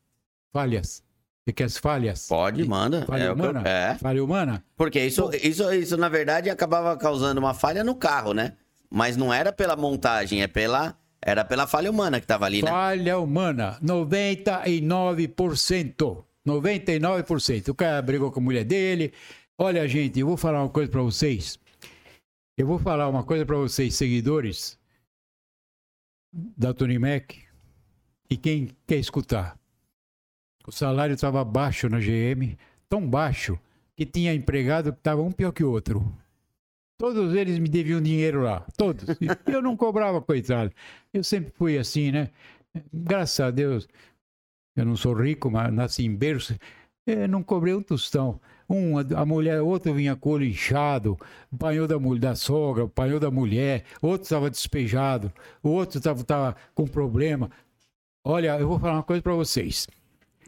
Falhas. Você quer as falhas? Pode, manda. Falha É, que eu- humana? é. Falha humana? Porque isso, isso, isso, na verdade, acabava causando uma falha no carro, né? Mas não era pela montagem, é pela era pela falha humana que estava ali, né? Falha humana, 99%. 99%. O cara brigou com a mulher dele. Olha, gente, eu vou falar uma coisa para vocês. Eu vou falar uma coisa para vocês, seguidores da Tony Mac e quem quer escutar. O salário estava baixo na GM, tão baixo que tinha empregado que estava um pior que o outro. Todos eles me deviam dinheiro lá, todos. Eu não cobrava, coitado. Eu sempre fui assim, né? Graças a Deus, eu não sou rico, mas nasci em berço. Eu não cobrei um tostão. Um, a mulher, outro vinha com o olho inchado, apanhou da, da sogra, apanhou da mulher, outro estava despejado, o outro estava com problema. Olha, eu vou falar uma coisa para vocês.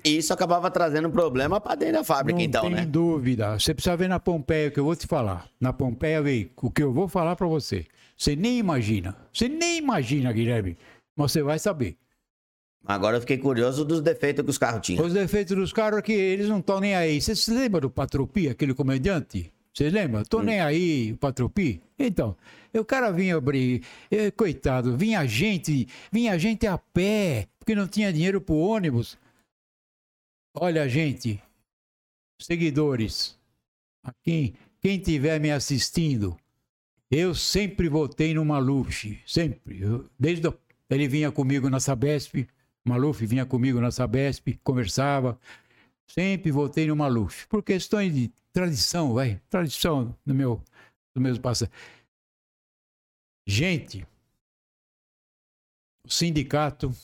E isso acabava trazendo problema para dentro da fábrica, Não então, né? Não tem dúvida. Você precisa ver na Pompeia que eu vou te falar. Na Pompeia, veio o que eu vou falar para você. Você nem imagina. Você nem imagina, Guilherme. Mas você vai saber. Agora eu fiquei curioso dos defeitos que os carros tinham. Os defeitos dos carros é que eles não estão nem aí. Você se lembra do Patropi, aquele comediante? Você lembra? Tô hum. nem aí, o Patropi. Então, o cara vinha abrir, eh, coitado, vinha gente, vinha gente a pé, porque não tinha dinheiro pro ônibus. Olha, gente, seguidores, quem, quem tiver me assistindo, eu sempre votei no Maluf, sempre. Eu, desde ele vinha comigo na Sabesp, Maluf vinha comigo na Sabesp, conversava. Sempre votei no Maluf, por questões de tradição, vai, tradição do meu, do meu passado. Gente, o sindicato,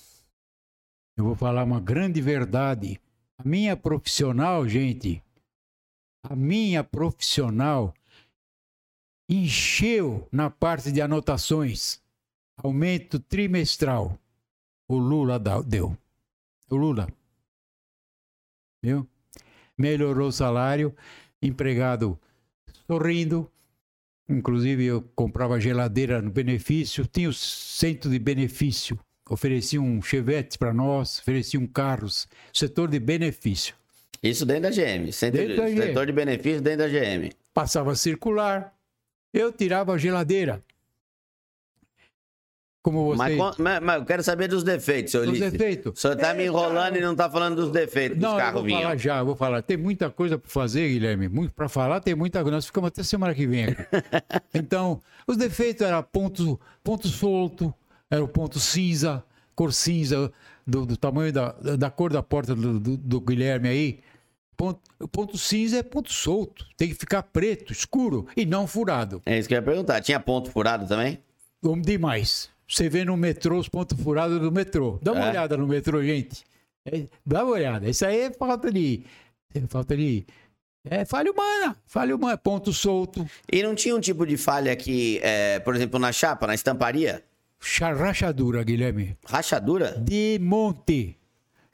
eu vou falar uma grande verdade a minha profissional, gente, a minha profissional encheu na parte de anotações. Aumento trimestral. O Lula deu. O Lula. Viu? Melhorou o salário, empregado sorrindo. Inclusive, eu comprava geladeira no benefício, tinha o centro de benefício ofereciam chevetes para nós, ofereciam carros, setor de benefício. Isso dentro da GM, setor, dentro da GM. setor de benefício dentro da GM. Passava circular, eu tirava a geladeira. Como você... Mas, mas, mas, eu quero saber dos defeitos, seu Dos defeitos. O senhor está é, me enrolando e não está falando dos defeitos não, dos carros vinhos. Vou falar já, vou falar. Tem muita coisa para fazer, Guilherme. Muito para falar, tem muita coisa. Nós ficamos até semana que vem aqui. então, os defeitos eram ponto, ponto solto, era o ponto cinza, cor cinza, do, do tamanho da, da cor da porta do, do, do Guilherme aí. Ponto, ponto cinza é ponto solto. Tem que ficar preto, escuro e não furado. É isso que eu ia perguntar. Tinha ponto furado também? Demais. Você vê no metrô os pontos furados do metrô. Dá uma é. olhada no metrô, gente. É, dá uma olhada. Isso aí é falta de. É falta de. É falha humana, falha humana, ponto solto. E não tinha um tipo de falha que, é, por exemplo, na chapa, na estamparia? rachadura, Guilherme. Rachadura? De monte.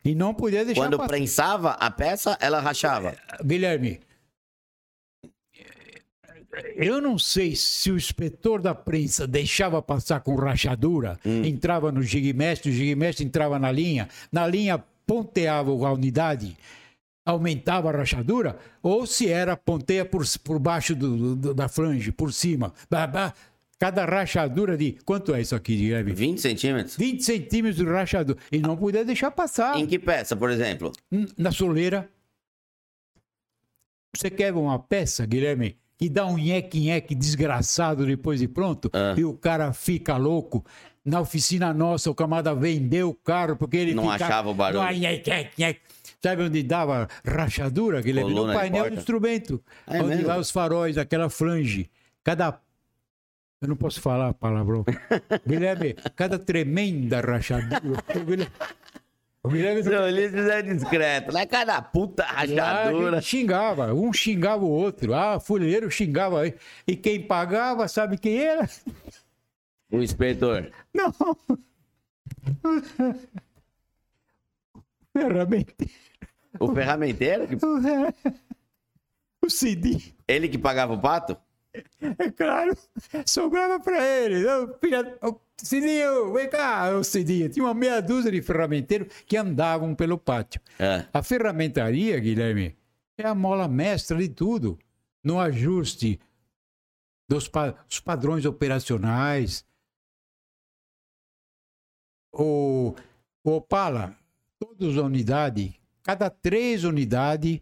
E não podia deixar. Quando passar. prensava a peça, ela rachava. Guilherme, eu não sei se o inspetor da prensa deixava passar com rachadura, hum. entrava no gigmestre, o gigmestre entrava na linha, na linha ponteava a unidade, aumentava a rachadura, ou se era ponteia por, por baixo do, do, da flange, por cima. Cada rachadura de. Quanto é isso aqui, Guilherme? 20 centímetros. 20 centímetros de rachadura. E não podia deixar passar. Em que peça, por exemplo? Na soleira. Você quer uma peça, Guilherme, que dá um nheque-nheque desgraçado depois de pronto, ah. e o cara fica louco. Na oficina nossa, o camada vendeu o carro porque ele não fica... achava o barulho. Não, nheque, nheque. Sabe onde dava rachadura, Guilherme? Coluna no painel do instrumento. É onde mesmo? lá os faróis, aquela flange. Cada eu não posso falar palavrão. Guilherme, cada tremenda rachadura. O Guilherme... Seu Ulisses é discreto. Lá cada puta rachadura. xingava. Um xingava o outro. Ah, fuleiro xingava. E quem pagava, sabe quem era? O inspetor. Não. Ferramenteiro. O ferramenteiro? O CD. Ele que pagava o pato? É claro, sobrava para ele. filha, Cidinho, vem cá, o Cidinho. Tinha uma meia dúzia de ferramenteiros que andavam pelo pátio. É. A ferramentaria, Guilherme, é a mola mestra de tudo. No ajuste dos pa os padrões operacionais. O, o Opala, todas as unidades, cada três unidades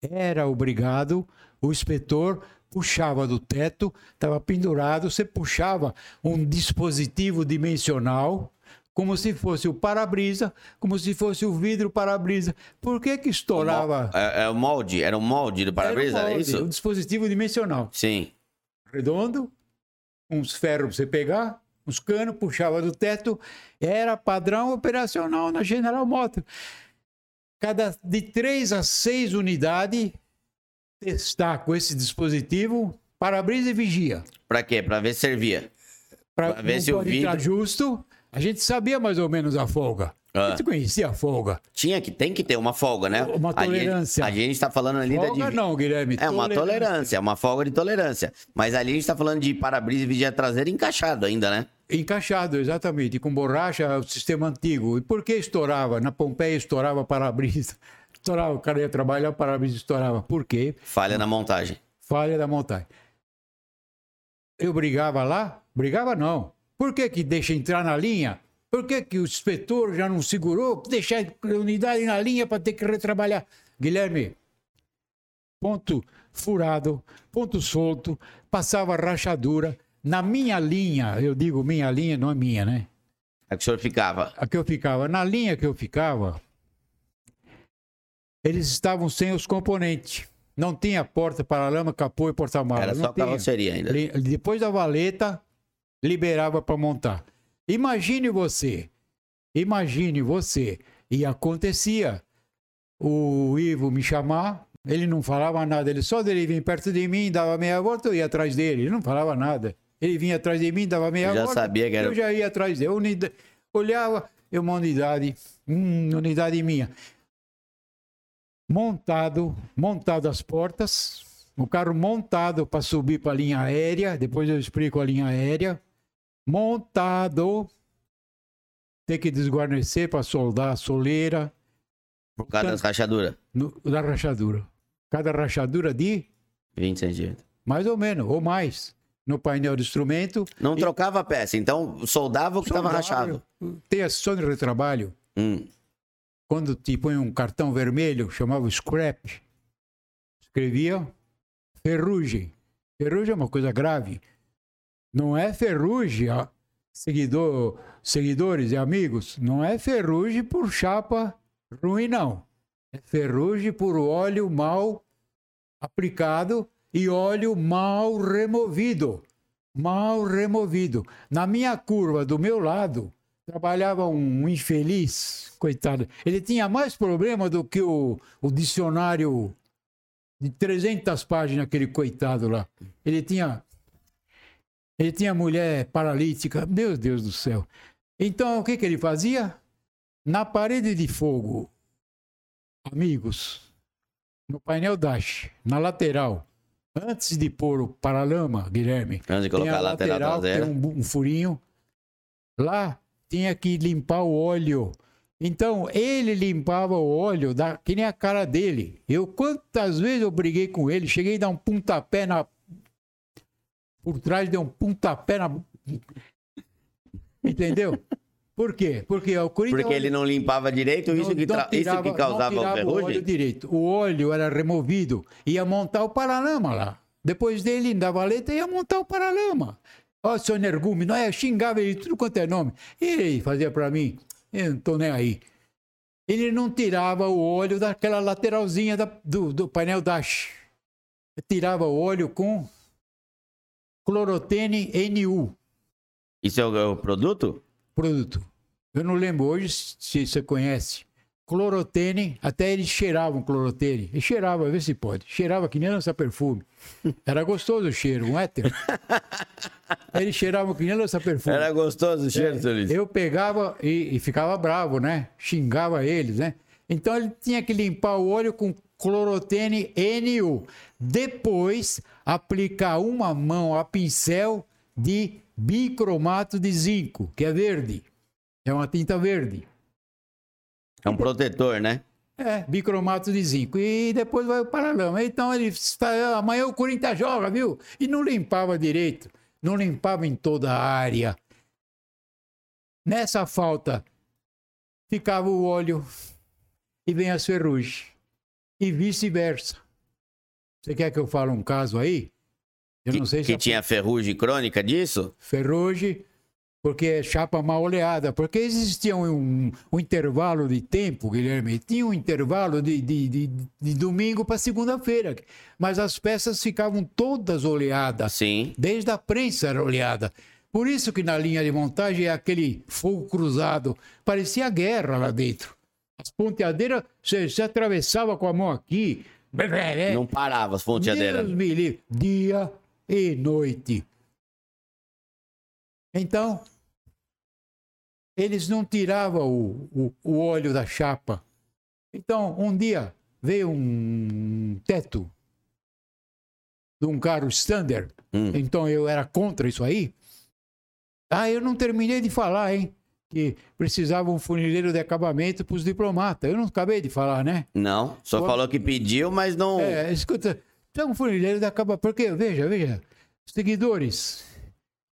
era obrigado, o inspetor puxava do teto, estava pendurado, você puxava um dispositivo dimensional, como se fosse o para-brisa, como se fosse o vidro para-brisa. Por que que estourava? É, é, o molde, era o molde do para-brisa, é isso? Um dispositivo dimensional. Sim. Redondo, uns ferros para você pegar, uns canos, puxava do teto, era padrão operacional na General Motors. Cada de três a seis unidades testar com esse dispositivo para-brisa e vigia. Para quê? Para ver se servia. Para ver se o vidro justo. A gente sabia mais ou menos a folga. Ah. A gente conhecia a folga. Tinha que, tem que ter uma folga, né? Uma tolerância. A gente está falando ali folga da. De... não, Guilherme. É uma tolerância, é uma folga de tolerância. Mas ali a gente está falando de para-brisa e vigia traseira encaixado ainda, né? Encaixado, exatamente, com borracha, o sistema antigo. E por que estourava? Na Pompeia estourava para-brisa. Estourava, o cara ia trabalhar, o para-brisa estourava. Por quê? Falha na montagem. Falha da montagem. Eu brigava lá? Brigava não. Por que que deixa entrar na linha? Por que que o inspetor já não segurou? Deixar a unidade na linha para ter que retrabalhar. Guilherme, ponto furado, ponto solto, passava rachadura na minha linha, eu digo minha linha, não é minha, né? A que o senhor ficava? A que eu ficava. Na linha que eu ficava, eles estavam sem os componentes. Não tinha porta para lama, capô e porta-malas. Era só carroceria ainda. Depois da valeta, liberava para montar. Imagine você, imagine você, e acontecia o Ivo me chamar, ele não falava nada, ele só dele vir perto de mim, dava meia volta, eu ia atrás dele, ele não falava nada. Ele vinha atrás de mim, dava meia eu já volta. sabia que era... Eu já ia atrás dele. Unida... Olhava, eu uma unidade, hum, unidade minha. Montado, montado as portas, o carro montado para subir para a linha aérea, depois eu explico a linha aérea. Montado, tem que desguarnecer para soldar a soleira. Por causa das rachaduras? Da rachadura. Cada rachadura de? 20 centímetros. Mais ou menos, ou mais no painel de instrumento. Não e... trocava peça, então soldava o que estava rachado. Tem a sessão de retrabalho. Hum. Quando te põe um cartão vermelho, chamava scrap, escrevia ferrugem. Ferrugem é uma coisa grave. Não é ferrugem, seguidor, seguidores e amigos, não é ferrugem por chapa ruim, não. É ferrugem por óleo mal aplicado e óleo mal removido. Mal removido. Na minha curva do meu lado, trabalhava um infeliz, coitado. Ele tinha mais problema do que o, o dicionário de 300 páginas, aquele coitado lá. Ele tinha. Ele tinha mulher paralítica. Meu Deus do céu. Então, o que, que ele fazia? Na parede de fogo, amigos, no painel dash, na lateral, Antes de pôr o paralama, Guilherme, Antes de colocar a lateral, lateral tem um, um furinho. Lá tinha que limpar o óleo. Então, ele limpava o óleo da, que nem a cara dele. Eu, quantas vezes eu briguei com ele, cheguei a dar um pontapé na. Por trás, deu um pontapé na. Entendeu? Por quê? Porque o Corinthians. Porque ele não limpava direito, isso, que, tirava, isso que causava o ferrugem? O óleo direito. O óleo era removido, ia montar o paralama lá. Depois dele, da valeta, ia montar o paralama. Ó, oh, seu energume, não é? Xingava ele tudo quanto é nome. E ele fazia para mim, eu não tô nem aí. Ele não tirava o óleo daquela lateralzinha da, do, do painel dash. Tirava o óleo com clorotene NU. Isso é o, é o produto? produto. Eu não lembro hoje se você conhece. Clorotene, até eles cheiravam clorotene. E cheirava, vê se pode. Cheirava que nem lança perfume. Era gostoso o cheiro, um éter. Eles cheiravam que nem lança perfume. Era gostoso o cheiro, é, Eu pegava e, e, ficava bravo, né? Xingava eles, né? Então ele tinha que limpar o olho com clorotene NU. Depois, aplicar uma mão a pincel de bicromato de zinco, que é verde. É uma tinta verde. É um protetor, né? É, bicromato de zinco. E depois vai o paralama. Então ele amanhã o Corinthians joga, viu? E não limpava direito. Não limpava em toda a área. Nessa falta, ficava o óleo e vem as ferrugens. E vice-versa. Você quer que eu fale um caso aí? Eu que, não sei se que a... tinha ferrugem crônica disso? Ferrugem, porque é chapa mal oleada. Porque existia um, um intervalo de tempo, Guilherme. Tinha um intervalo de, de, de, de domingo para segunda-feira. Mas as peças ficavam todas oleadas. Sim. Desde a prensa era oleada. Por isso que na linha de montagem é aquele fogo cruzado. Parecia guerra lá dentro. As ponteadeiras, você, você atravessava com a mão aqui. Não parava as ponteadeiras. Deus me livre. Dia e noite. Então, eles não tiravam o, o, o óleo da chapa. Então, um dia veio um teto de um carro standard. Hum. Então eu era contra isso aí. Ah, eu não terminei de falar, hein? Que precisava um funileiro de acabamento para os diplomatas. Eu não acabei de falar, né? Não, só falou que pediu, mas não. É, escuta, tem um funileiro de acabamento. Porque, veja, veja, seguidores,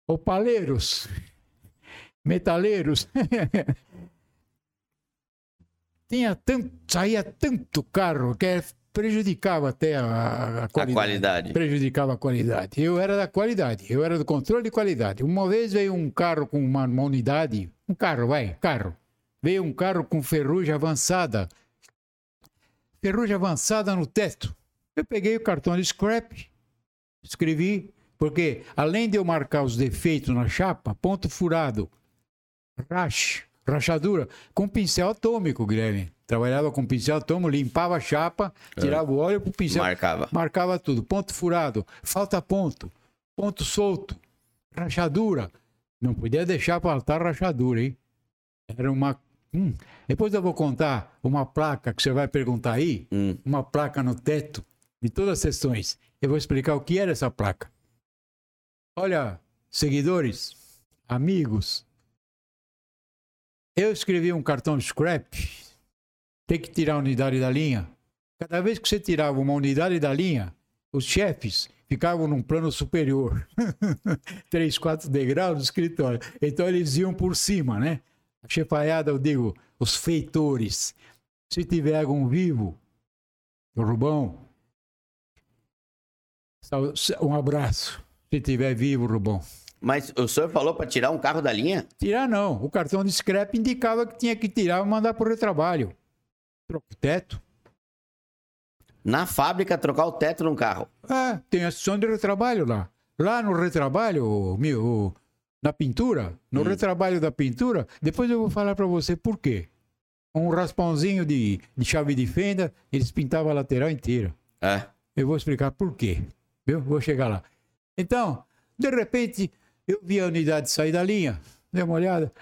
opaleiros, metaleiros. Tinha tanto, saía tanto carro que prejudicava até a, a, qualidade, a, qualidade, Prejudicava a qualidade. Eu era da qualidade, eu era do controle de qualidade. Uma vez veio um carro com uma, uma unidade, um carro, vai, carro. Veio um carro com ferrugem avançada. Ferrugem avançada no teto. Eu peguei o cartão de scrap, escrevi, porque além de eu marcar os defeitos na chapa, ponto furado, racha, rachadura, com pincel atômico, Guilherme. Trabalhava com pincel atômico, limpava a chapa, é. tirava o óleo pro pincel. Marcava. Marcava tudo. Ponto furado, falta ponto, ponto solto, rachadura. Não podia deixar faltar rachadura, hein? Era uma. Hum. Depois eu vou contar uma placa que você vai perguntar aí, hum. uma placa no teto de todas as sessões. Eu vou explicar o que era essa placa. Olha, seguidores, amigos, eu escrevi um cartão scrap, tem que tirar a unidade da linha. Cada vez que você tirava uma unidade da linha, os chefes ficavam num plano superior, três, quatro degraus do escritório. Então eles iam por cima, né? A chefaiada, eu digo, os feitores. Se tiver algum vivo, Rubão, um abraço. Se tiver vivo, Rubão. Mas o senhor falou para tirar um carro da linha? Tirar não. O cartão de scrap indicava que tinha que tirar e mandar para o retrabalho. Troca o teto. Na fábrica, trocar o teto num carro? É, tem a sessão de retrabalho lá. Lá no retrabalho, meu, na pintura, no hum. retrabalho da pintura, depois eu vou falar para você por quê. Um raspãozinho de, de chave de fenda, eles pintavam a lateral inteira. É. Eu vou explicar por quê. Viu? Vou chegar lá. Então, de repente, eu vi a unidade sair da linha, dei uma olhada.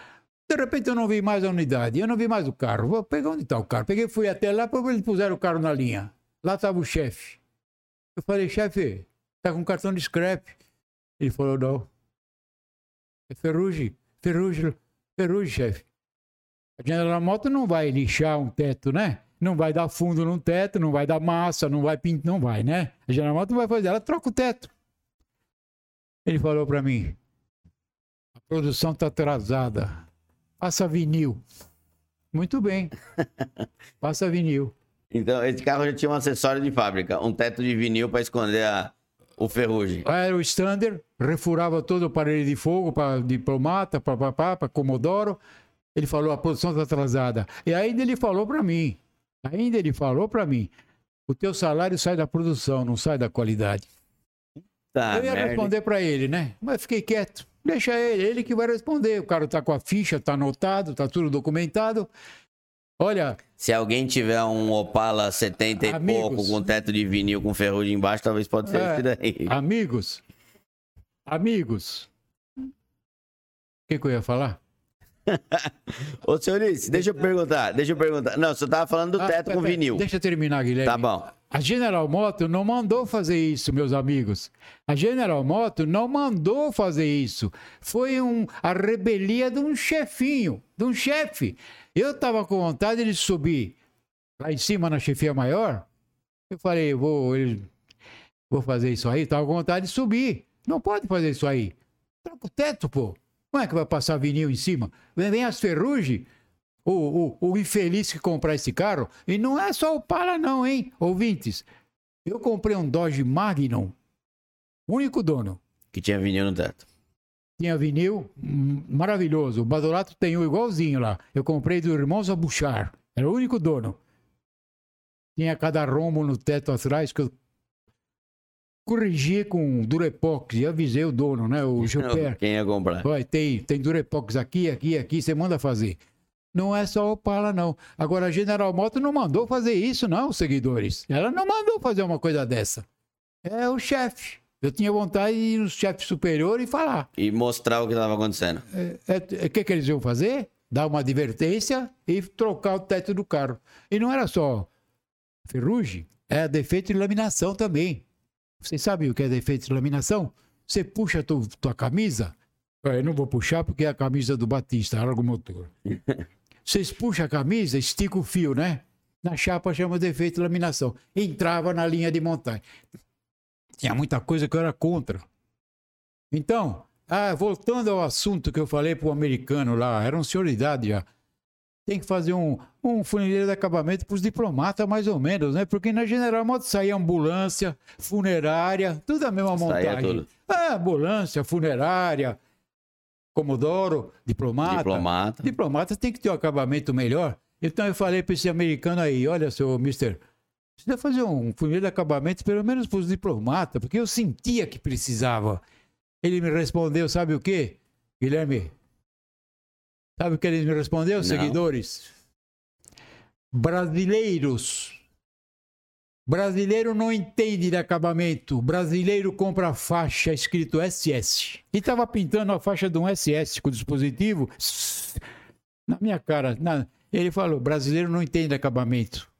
De repente eu não vi mais a unidade, eu não vi mais o carro. Vou pegar onde está o carro. Peguei, fui até lá, eles puseram o carro na linha. Lá estava o chefe. Eu falei, chefe, tá com cartão de scrap. Ele falou, não. É ferrugem, ferrugem, ferrugem, chefe. A General Moto não vai lixar um teto, né? Não vai dar fundo no teto, não vai dar massa, não vai pintar, não vai, né? A General Moto vai fazer, ela troca o teto. Ele falou para mim, produção está atrasada. Passa vinil. Muito bem. Passa vinil. Então, esse carro já tinha um acessório de fábrica, um teto de vinil para esconder a, o ferrugem. Era o standard, refurava todo o aparelho de fogo para diplomata, para Comodoro. Ele falou, a produção está atrasada. E ainda ele falou para mim, ainda ele falou para mim, o teu salário sai da produção, não sai da qualidade. Tá, eu ia merda. responder para ele, né? Mas fiquei quieto. Deixa ele, ele que vai responder. O cara tá com a ficha, tá anotado, tá tudo documentado. Olha. Se alguém tiver um Opala 70 amigos, e pouco com teto de vinil com ferrugem embaixo, talvez pode ser é, esse daí. Amigos. Amigos. O que, que eu ia falar? Ô, senhor Ulisses, deixa eu perguntar, deixa eu perguntar. Não, você tava falando do ah, teto ah, com vinil. Deixa eu terminar, Guilherme. Tá bom. A General Motors não mandou fazer isso, meus amigos. A General Motors não mandou fazer isso. Foi um, a rebelia de um chefinho, de um chefe. Eu estava com vontade de subir lá em cima na chefia maior. Eu falei, vou, vou fazer isso aí, tava com vontade de subir. Não pode fazer isso aí. Troca o teto, pô. Como é que vai passar vinil em cima? Vem, vem as ferrugens. O, o, o, infeliz que comprar esse carro. E não é só o Pala, não, hein, ouvintes. Eu comprei um Dodge Magnum. Único dono. Que tinha vinil no teto. Tinha vinil hum, maravilhoso. O Badolato tem um igualzinho lá. Eu comprei do Irmãos Abuchar. Era o único dono. Tinha cada rombo no teto atrás que eu corrigi com Durepox e avisei o dono, né? O Gilper. Quem ia comprar? Vai, tem, tem Durepox aqui, aqui, aqui, você manda fazer. Não é só Opala, não. Agora, a General Motors não mandou fazer isso, não, seguidores. Ela não mandou fazer uma coisa dessa. É o chefe. Eu tinha vontade de ir no chefe superior e falar. E mostrar o que estava acontecendo. O é, é, é, que, que eles iam fazer? Dar uma advertência e trocar o teto do carro. E não era só ferrugem, é defeito de laminação também. Vocês sabem o que é defeito de laminação? Você puxa a tua, tua camisa. Eu não vou puxar porque é a camisa do Batista, larga o motor. Vocês puxam a camisa, estica o fio, né? Na chapa chama defeito de laminação. Entrava na linha de montagem. Tinha muita coisa que eu era contra. Então, ah, voltando ao assunto que eu falei para o americano lá, era um senhor de idade já tem que fazer um, um funileiro de acabamento para os diplomatas, mais ou menos, né? Porque na General Motors saía ambulância, funerária, tudo a mesma montagem. Tudo. Ah, ambulância, funerária, Comodoro, diplomata. Diplomata. Diplomata tem que ter um acabamento melhor. Então eu falei para esse americano aí, olha, seu mister, deve fazer um funileiro de acabamento pelo menos para os diplomatas, porque eu sentia que precisava. Ele me respondeu, sabe o quê? Guilherme, Sabe o que ele me respondeu, Não. seguidores? Brasileiros. Brasileiro não entende de acabamento. Brasileiro compra faixa escrito SS. E estava pintando a faixa de um SS com o dispositivo na minha cara. Na... Ele falou: brasileiro não entende de acabamento.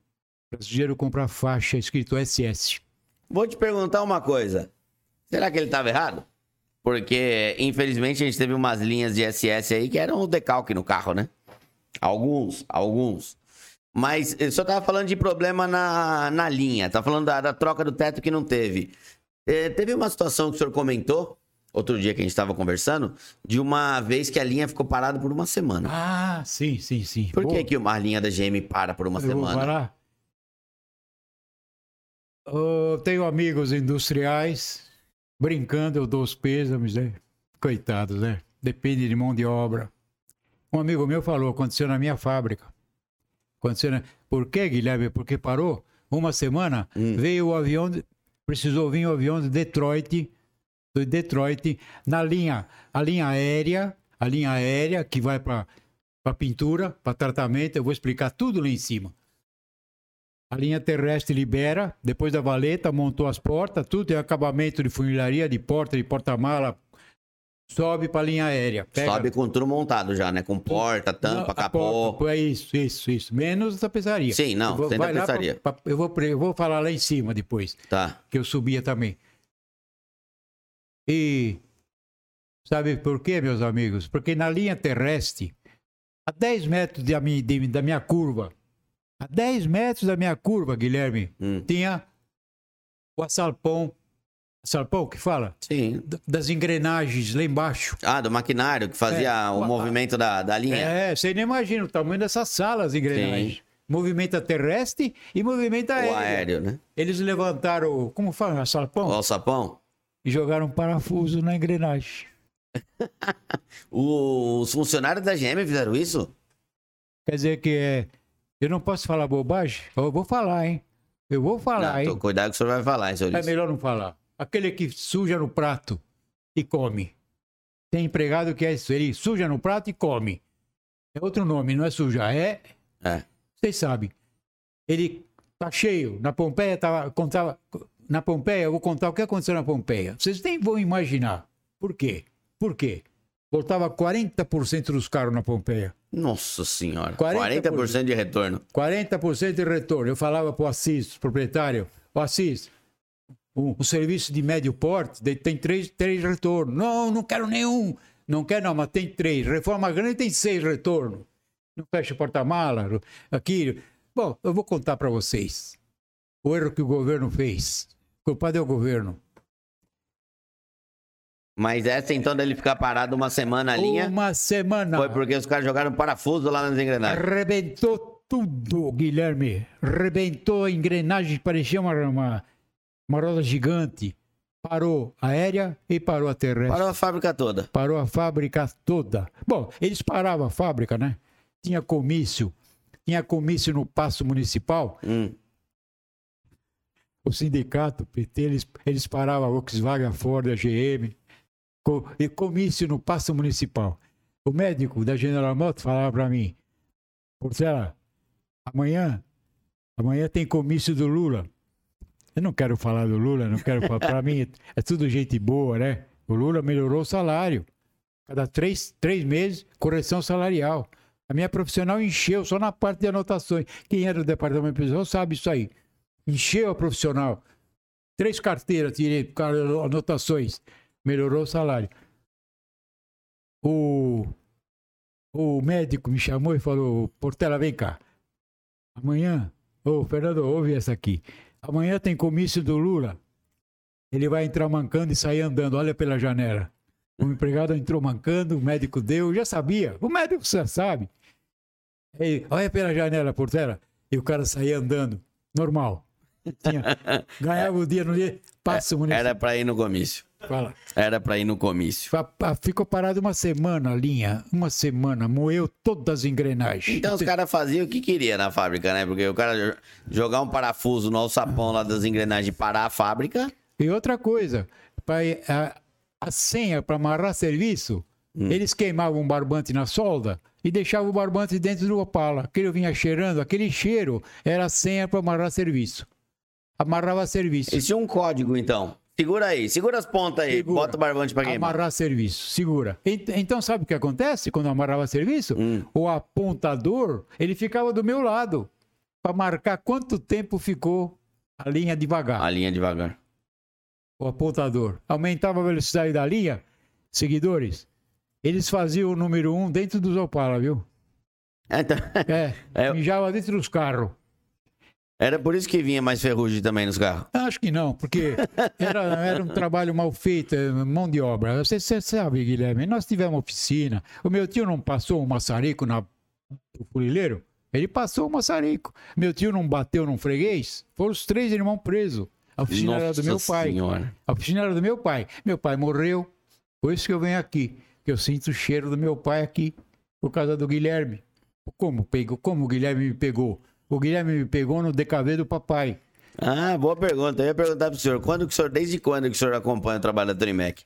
Brasileiro compra faixa escrito SS. Vou te perguntar uma coisa. Será que ele estava errado? Porque, infelizmente, a gente teve umas linhas de SS aí que eram o decalque no carro, né? Alguns, alguns. Mas eu só tava falando de problema na, na linha. Tá falando da, da troca do teto que não teve. É, teve uma situação que o senhor comentou, outro dia que a gente estava conversando, de uma vez que a linha ficou parada por uma semana. Ah, sim, sim, sim. Por que, que uma linha da GM para por uma eu semana? Vou parar. Eu tenho amigos industriais brincando, eu dou os pêsames, né? Coitados, né? Depende de mão de obra. Um amigo meu falou, aconteceu na minha fábrica. Aconteceu na... Por que, Guilherme? Porque parou uma semana, hum. veio o avião, precisou vir o avião de Detroit, de Detroit, na linha, a linha aérea, a linha aérea que vai para para pintura, para tratamento, eu vou explicar tudo lá em cima. A linha terrestre libera, depois da valeta, montou as portas, tudo tem acabamento de funilaria, de porta, de porta-mala, sobe para a linha aérea. Pega... Sobe com tudo montado já, né? Com porta, tampa, não, capô. Porta, é isso, isso, isso. Menos a tapeçaria. Sim, não, eu vou, sem tapeçaria. Pra, pra, eu, vou, eu vou falar lá em cima depois. Tá. Que eu subia também. E sabe por quê, meus amigos? Porque na linha terrestre, a 10 metros de, de, da minha curva, a 10 metros da minha curva, Guilherme, hum. tinha o assalpão. Assalpão que fala? Sim. Das engrenagens lá embaixo. Ah, do maquinário que fazia é, o, movimento da, da linha. É, você nem imagina o tamanho dessas salas de engrenagens. Sim. Movimenta terrestre e movimenta aéreo. O aéreo, né? Eles levantaram, como fala, assalpão? O alçapão? E jogaram um parafuso na engrenagem. Os funcionários da GM fizeram isso? Quer dizer que é eu não posso falar bobagem? Eu vou falar, hein? Eu vou falar, não, hein? Cuidado que o senhor vai falar, hein, senhor É melhor não falar. Aquele que suja no prato e come. Tem empregado que é isso. Ele suja no prato e come. É outro nome, não é suja. É. É. Vocês sabem. Ele tá cheio. Na Pompeia, tava, contava. Na Pompeia, eu vou contar o que aconteceu na Pompeia. Vocês nem vão imaginar. Por quê? Por quê? Voltava 40% dos carros na Pompeia. Nossa senhora. 40%, 40 de retorno. 40% de retorno. Eu falava para o Assis, proprietário, o Assis, o, o, serviço de médio porte tem três, três retornos. Não, não quero nenhum. Não quer não, mas tem três. Reforma grande tem seis retornos. Não fecha porta-mala. Aqui, Bom, eu vou contar para vocês o erro que o governo fez. O culpado é o governo. Mas essa então dele ficar parado uma semana a linha. Uma semana. Foi porque os caras jogaram parafuso lá nas engrenagens. Arrebentou tudo, Guilherme. Arrebentou a engrenagem, parecia uma, uma, uma roda gigante. Parou aérea e parou a terrestre. Parou a fábrica toda. Parou a fábrica toda. Bom, eles paravam a fábrica, né? Tinha comício. Tinha comício no Paço Municipal. Hum. O sindicato, o PT, eles, eles paravam a Volkswagen, a Ford, a GM e comício no Paço Municipal. O médico da General Motors falava para mim, Portela, amanhã, amanhã tem comício do Lula. Eu não quero falar do Lula, não quero falar. Para mim, é tudo gente boa, né? O Lula melhorou o salário. Cada três, três meses, correção salarial. A minha profissional encheu só na parte de anotações. Quem era do departamento pessoal sabe isso aí. Encheu a profissional. Três carteiras tirei, anotações melhorou o salário. O, o médico me chamou e falou: Portela, vem cá. Amanhã, ô Fernando, ouve essa aqui. Amanhã tem comício do Lula. Ele vai entrar mancando e sair andando. Olha pela janela. O empregado entrou mancando, o médico deu, já sabia. O médico já sabe. Aí, olha pela janela, Portela. E o cara saía andando. Normal. Tinha, ganhava o dia no dia, passa o município. Era para ir no comício. Fala. Era para ir no comício. Ficou parado uma semana a linha, uma semana, moeu todas as engrenagens. Então os caras faziam o que queria na fábrica, né? Porque o cara jogar um parafuso no alçapão lá das engrenagens e parar a fábrica. E outra coisa, pra, a, a senha para amarrar serviço, hum. eles queimavam um barbante na solda e deixavam o barbante dentro do Opala. Aquele vinha cheirando, aquele cheiro era a senha para amarrar serviço. Amarrava serviço. É um código, então. Segura aí, segura as pontas aí, segura. bota o barbante pra queimar. Amarrar serviço, segura. Então sabe o que acontece quando amarrava serviço? Hum. O apontador, ele ficava do meu lado para marcar quanto tempo ficou a linha devagar. A linha devagar. O apontador. Aumentava a velocidade da linha, seguidores, eles faziam o número um dentro dos Opala, viu? Então... É, é, mijava dentro dos carros. Era por isso que vinha mais ferrugem também nos carros? Acho que não, porque era, era um trabalho mal feito, é, mão de obra. Você, você sabe, Guilherme, nós tivemos oficina. O meu tio não passou um maçarico na o funileiro? Ele passou o maçarico. Meu tio não bateu num freguês? Foram os três irmãos presos. A oficina Nossa era do meu pai. Senhora. A oficina era do meu pai. Meu pai morreu. Por isso que eu venho aqui. Que eu sinto o cheiro do meu pai aqui. Por causa do Guilherme. Como pegou? Como o Guilherme me pegou? O Guilherme me pegou no DKV do papai. Ah, boa pergunta. Eu ia perguntar pro senhor, quando que o senhor, desde quando que o senhor acompanha o trabalho da Mac?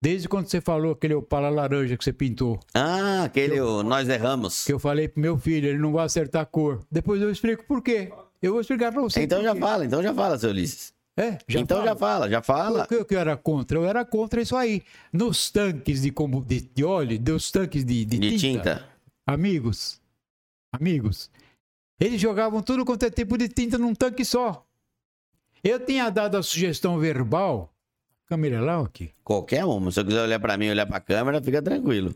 Desde quando você falou aquele opala laranja que você pintou. Ah, aquele eu, Nós Erramos. Que eu falei pro meu filho, ele não vai acertar a cor. Depois eu explico por quê. Eu vou explicar pra você. Então já fala, então já fala, seu Ulisses. É, já então fala. já fala, já fala. O que eu era contra? Eu era contra isso aí. Nos tanques de, de, de óleo, dos tanques de, de, de tinta, tinta. Amigos, amigos, eles jogavam tudo quanto é tipo de tinta num tanque só. Eu tinha dado a sugestão verbal. Câmera lá ou aqui? Qualquer uma. Se eu quiser olhar para mim e olhar para a câmera, fica tranquilo.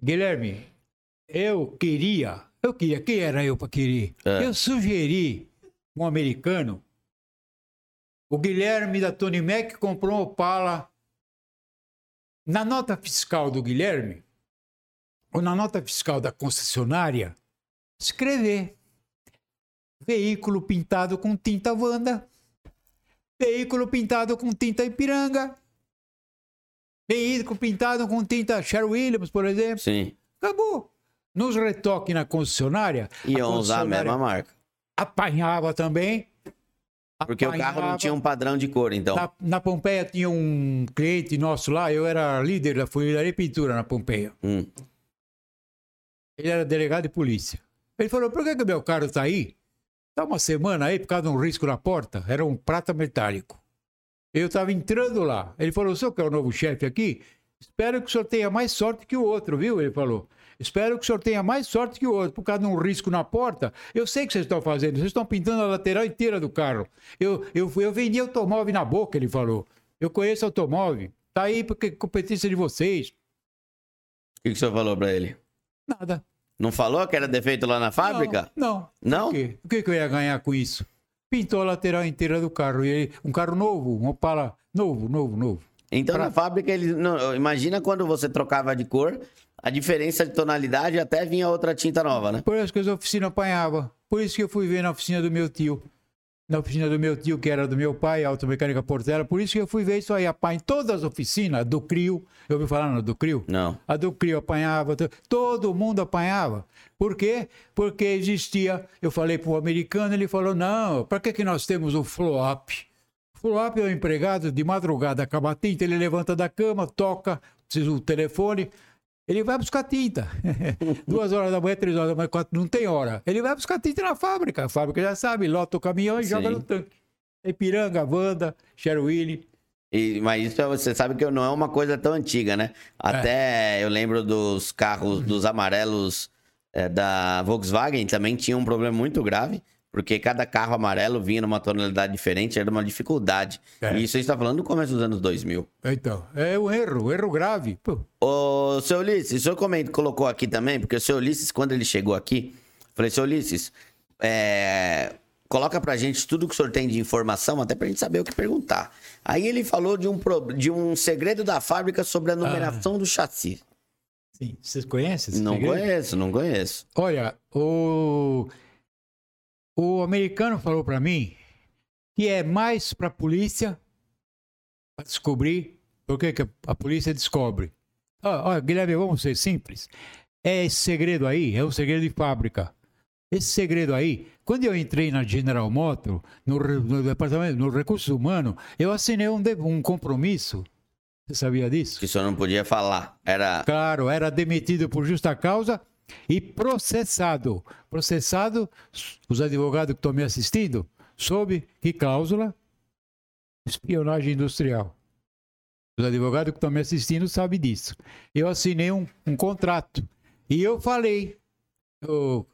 Guilherme, eu queria. Eu queria. Quem era eu para querer? É. Eu sugeri um americano. O Guilherme da Tony Mac comprou um Opala. Na nota fiscal do Guilherme, ou na nota fiscal da concessionária, escrever veículo pintado com tinta Wanda, veículo pintado com tinta Ipiranga, veículo pintado com tinta Sherwin Williams, por exemplo. Sim. Acabou. Nos retoques na concessionária. Iam usar a mesma marca. Apanhava também. Porque apanhava. o carro não tinha um padrão de cor, então. Na, na, Pompeia tinha um cliente nosso lá, eu era líder da funilaria e pintura na Pompeia. Hum. Ele era delegado de polícia. Ele falou: por que, que meu carro está aí? Está uma semana aí por causa de um risco na porta. Era um prata metálico. Eu estava entrando lá. Ele falou: o senhor que é o novo chefe aqui? Espero que o senhor tenha mais sorte que o outro, viu? Ele falou. Espero que o senhor tenha mais sorte que o outro, por causa de um risco na porta. Eu sei o que vocês estão fazendo, vocês estão pintando a lateral inteira do carro. Eu, eu, eu vendi automóvel na boca, ele falou. Eu conheço automóvel. Tá aí porque competência de vocês. O que, que o senhor falou para ele? Nada. Não falou que era defeito lá na fábrica? Não. Não? Por quê? O que, eu ia ganhar com isso? Pintou a lateral inteira do carro. E um carro novo, um Opala novo, novo, novo. Então pra... na fábrica, eles. Não, imagina quando você trocava de cor, a diferença de tonalidade até vinha outra tinta nova, né? Por isso que as oficinas apanhavam. Por isso que eu fui ver na oficina do meu tio na oficina do meu tio, que era do meu pai, Automecânica Portela. Por isso que eu fui ver isso aí, apanha em todas as oficinas, do CRIO. Eu ouvi falar no do CRIO? Não. A do CRIO apanhava, todo mundo apanhava. Por quê? Porque existia, eu falei para o americano, ele falou, não, para que, que nós temos o flow-up? O flow-up é o empregado, de madrugada acaba a tinta, ele levanta da cama, toca, precisa o telefone, ele vai buscar tinta. Duas horas da manhã, três horas da manhã, quatro, não tem hora. Ele vai buscar tinta na fábrica. A fábrica já sabe, lota o caminhão e Sim. joga no tanque. Ipiranga, Wanda, Sherwilly. E, mas isso você sabe que não é uma coisa tão antiga, né? Até é. eu lembro dos carros, dos amarelos é, da Volkswagen, também tinha um problema muito grave porque cada carro amarelo vinha numa tonalidade diferente, era uma dificuldade. É. E isso a gente está falando no começo dos anos 2000. Então, é um erro, um erro grave. Pô. Ô, seu Ulisses, o senhor comenta, colocou aqui também, porque o seu Ulisses, quando ele chegou aqui, falei, seu Ulisses, é, coloca pra gente tudo que o senhor tem de informação, até pra gente saber o que perguntar. Aí ele falou de um, de um segredo da fábrica sobre a numeração ah. do chassi. Sim, vocês conhecem Não segredo? conheço, não conheço. Olha, o... O americano falou para mim que é mais para a polícia para descobrir, porque que a polícia descobre. Olha, Guilherme, vamos ser simples. É esse segredo aí, é o segredo de fábrica. Esse segredo aí, quando eu entrei na General Motors, no, no departamento, no recursos humanos, eu assinei um, um compromisso. Você sabia disso? Que o senhor não podia falar. Era. Claro, era demitido por justa causa e processado. Processado, os advogados que estão me assistindo, sob que cláusula? Espionagem industrial. Os advogados que estão me assistindo sabem disso. Eu assinei um, um contrato. E eu falei, oh,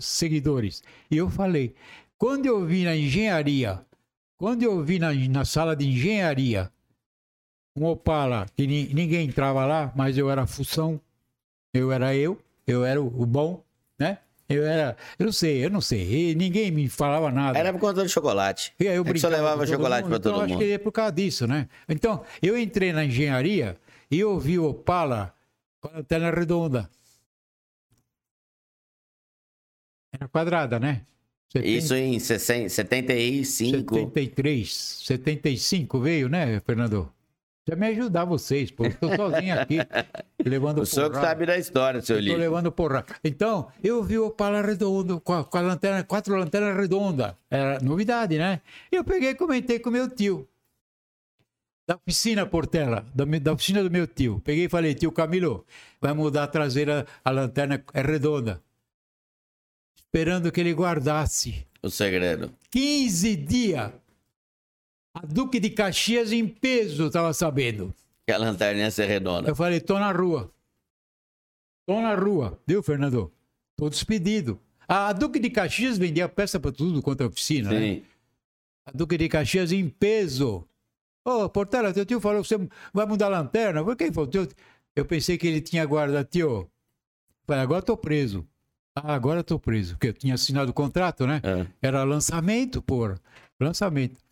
seguidores, eu falei, quando eu vi na engenharia, quando eu vi na, na sala de engenharia, um Opala, que ni, ninguém entrava lá, mas eu era função, eu era eu, eu era o, bom, né? Eu era, eu não sei, eu não sei, e ninguém me falava nada. Era por conta do chocolate. E aí eu é só levava chocolate para todo então, mundo. Acho que é por causa disso, né? Então, eu entrei na engenharia e eu vi o Opala com a lanterna redonda. Era quadrada, né? 70, Isso em 60, 75. 73, 75 veio, né, Fernando? Precisa me ajudar vocês, pô. Estou sozinho aqui, levando O senhor que sabe da história, seu Estou levando porra. Então, eu vi o Opala redondo, com a, com a lanterna, quatro lanternas redondas. Era novidade, né? Eu peguei e comentei com meu tio. Da oficina Portela, da, da oficina do meu tio. Peguei e falei, tio Camilo, vai mudar a traseira, a lanterna é redonda. Esperando que ele guardasse. O segredo. 15 dias a Duque de Caxias em peso, estava sabendo. Que a lanterna ia ser redonda. Eu falei, tô na rua. Tô na rua. Viu, Fernando? Tô despedido. A Duque de Caxias vendia peça para tudo quanto é oficina, né? Sim. né? A Duque de Caxias em peso. Ô, oh, Portela, teu tio falou que você vai mudar a lanterna. Por que falou? Eu pensei que ele tinha guarda, tio. Falei, agora tô preso. Ah, agora tô preso. Porque eu tinha assinado o contrato, né? É. Era lançamento, por Lançamento.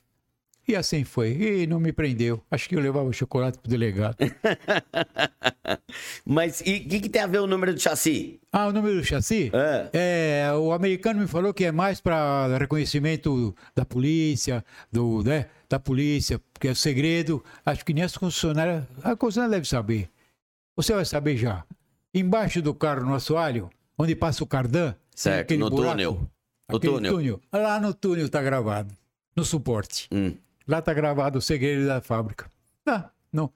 E assim foi. E não me prendeu. Acho que eu levava o chocolate pro delegado. Mas e o que, que, tem a ver o número do chassi? Ah, o número do chassi? É. é o americano me falou que é mais para reconhecimento da polícia, do, né, da polícia, porque é segredo. Acho que nem as concessionárias. A concessionária deve saber. Você vai saber já. Embaixo do carro, no assoalho, onde passa o cardan. Certo, no buraco, túnel. No túnel. túnel. Lá no túnel tá gravado. No suporte. Hum. Lá está gravado o segredo da fábrica. Ah, não.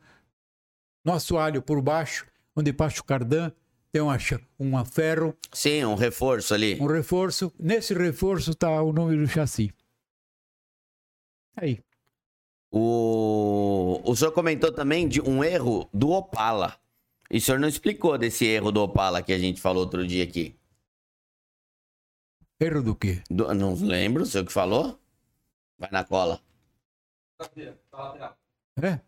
No assoalho por baixo, onde passa o cardan, tem uma, uma ferro. Sim, um reforço ali. Um reforço. Nesse reforço está o nome do chassi. Aí. O, o senhor comentou também de um erro do Opala. E o senhor não explicou desse erro do Opala que a gente falou outro dia aqui. Erro do quê? Do, não lembro, o senhor que falou? Vai na cola. É?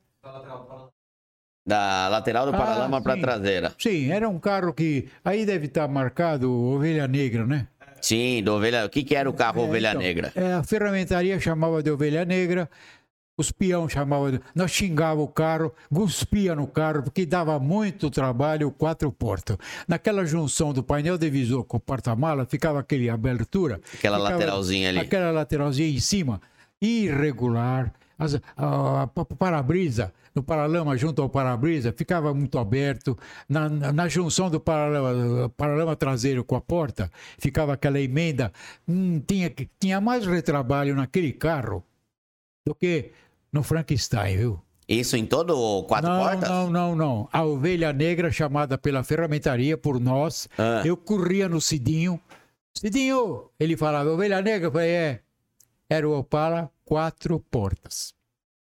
Da lateral do paralama ah, para traseira. Sim, era um carro que. Aí deve estar marcado Ovelha Negra, né? Sim, do ovelha. O que, que era o carro é, Ovelha então, Negra? É, a ferramentaria chamava de Ovelha Negra, os peão chamavam de. Nós xingava o carro, cuspia no carro, porque dava muito trabalho quatro portas. Naquela junção do painel divisor com o porta-mala, ficava aquele abertura. Aquela ficava, lateralzinha ali. Aquela lateralzinha em cima, irregular. As, a, a, para-brisa, no paralama junto ao para-brisa, ficava muito aberto. Na, na, na junção do paralama, paralama, traseiro com a porta, ficava aquela emenda. Hum, tinha, tinha mais retrabalho naquele carro do que no Frankenstein, viu? Isso em todo quatro não, portas? Não, não, não. A ovelha negra, chamada pela ferramentaria por nós, ah. eu corria no Cidinho. Cidinho! Ele falava, ovelha negra? Eu falei, é. Era o Opala quatro portas.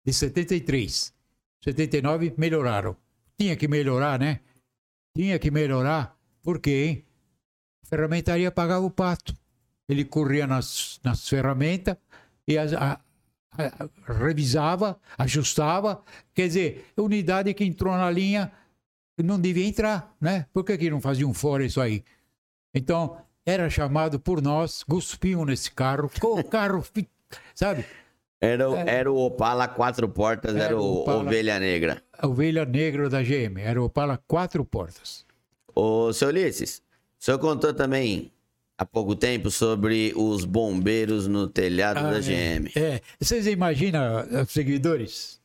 De 73. 79 melhoraram. Tinha que melhorar, né? Tinha que melhorar. Por quê, hein? A ferramentaria pagava o pato. Ele corria nas, nas ferramentas e a, a, a, revisava, ajustava. Quer dizer, a unidade que entrou na linha não devia entrar, né? Por que, que não faziam fora isso aí? Então, era chamado por nós, cuspiam nesse carro, o carro, sabe? Era, é. era o Opala quatro portas, era, era o Opala, Ovelha Negra. A Ovelha Negra da GM, era o Opala quatro portas. Ô, seu Ulisses, o senhor contou também há pouco tempo sobre os bombeiros no telhado ah, da GM. É, é. vocês imaginam, eh, seguidores,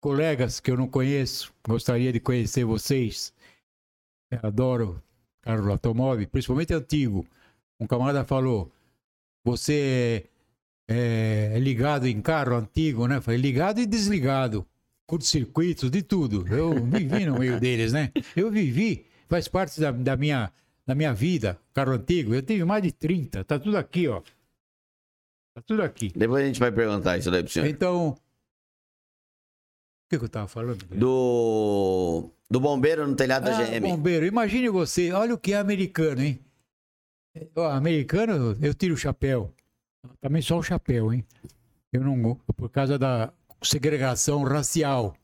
colegas que eu não conheço, gostaria de conhecer vocês. Eu adoro carro automóvel, principalmente antigo. Um camarada falou: você é, é, ligado em carro antigo, né? Foi ligado e desligado. Curto-circuitos, de tudo. Eu vivi no meio deles, né? Eu vivi, faz parte da, da, minha, da minha vida, carro antigo. Eu tive mais de 30, tá tudo aqui, ó. Tá tudo aqui. Depois a gente vai perguntar isso daí pro senhor. Então, o que, que, eu tava falando? Do, do bombeiro no telhado ah, da GM. Bombeiro, imagine você, olha o que é americano, hein? Ó, americano, eu tiro o chapéu. Também só o chapéu, hein? Eu não. Por causa da segregação racial.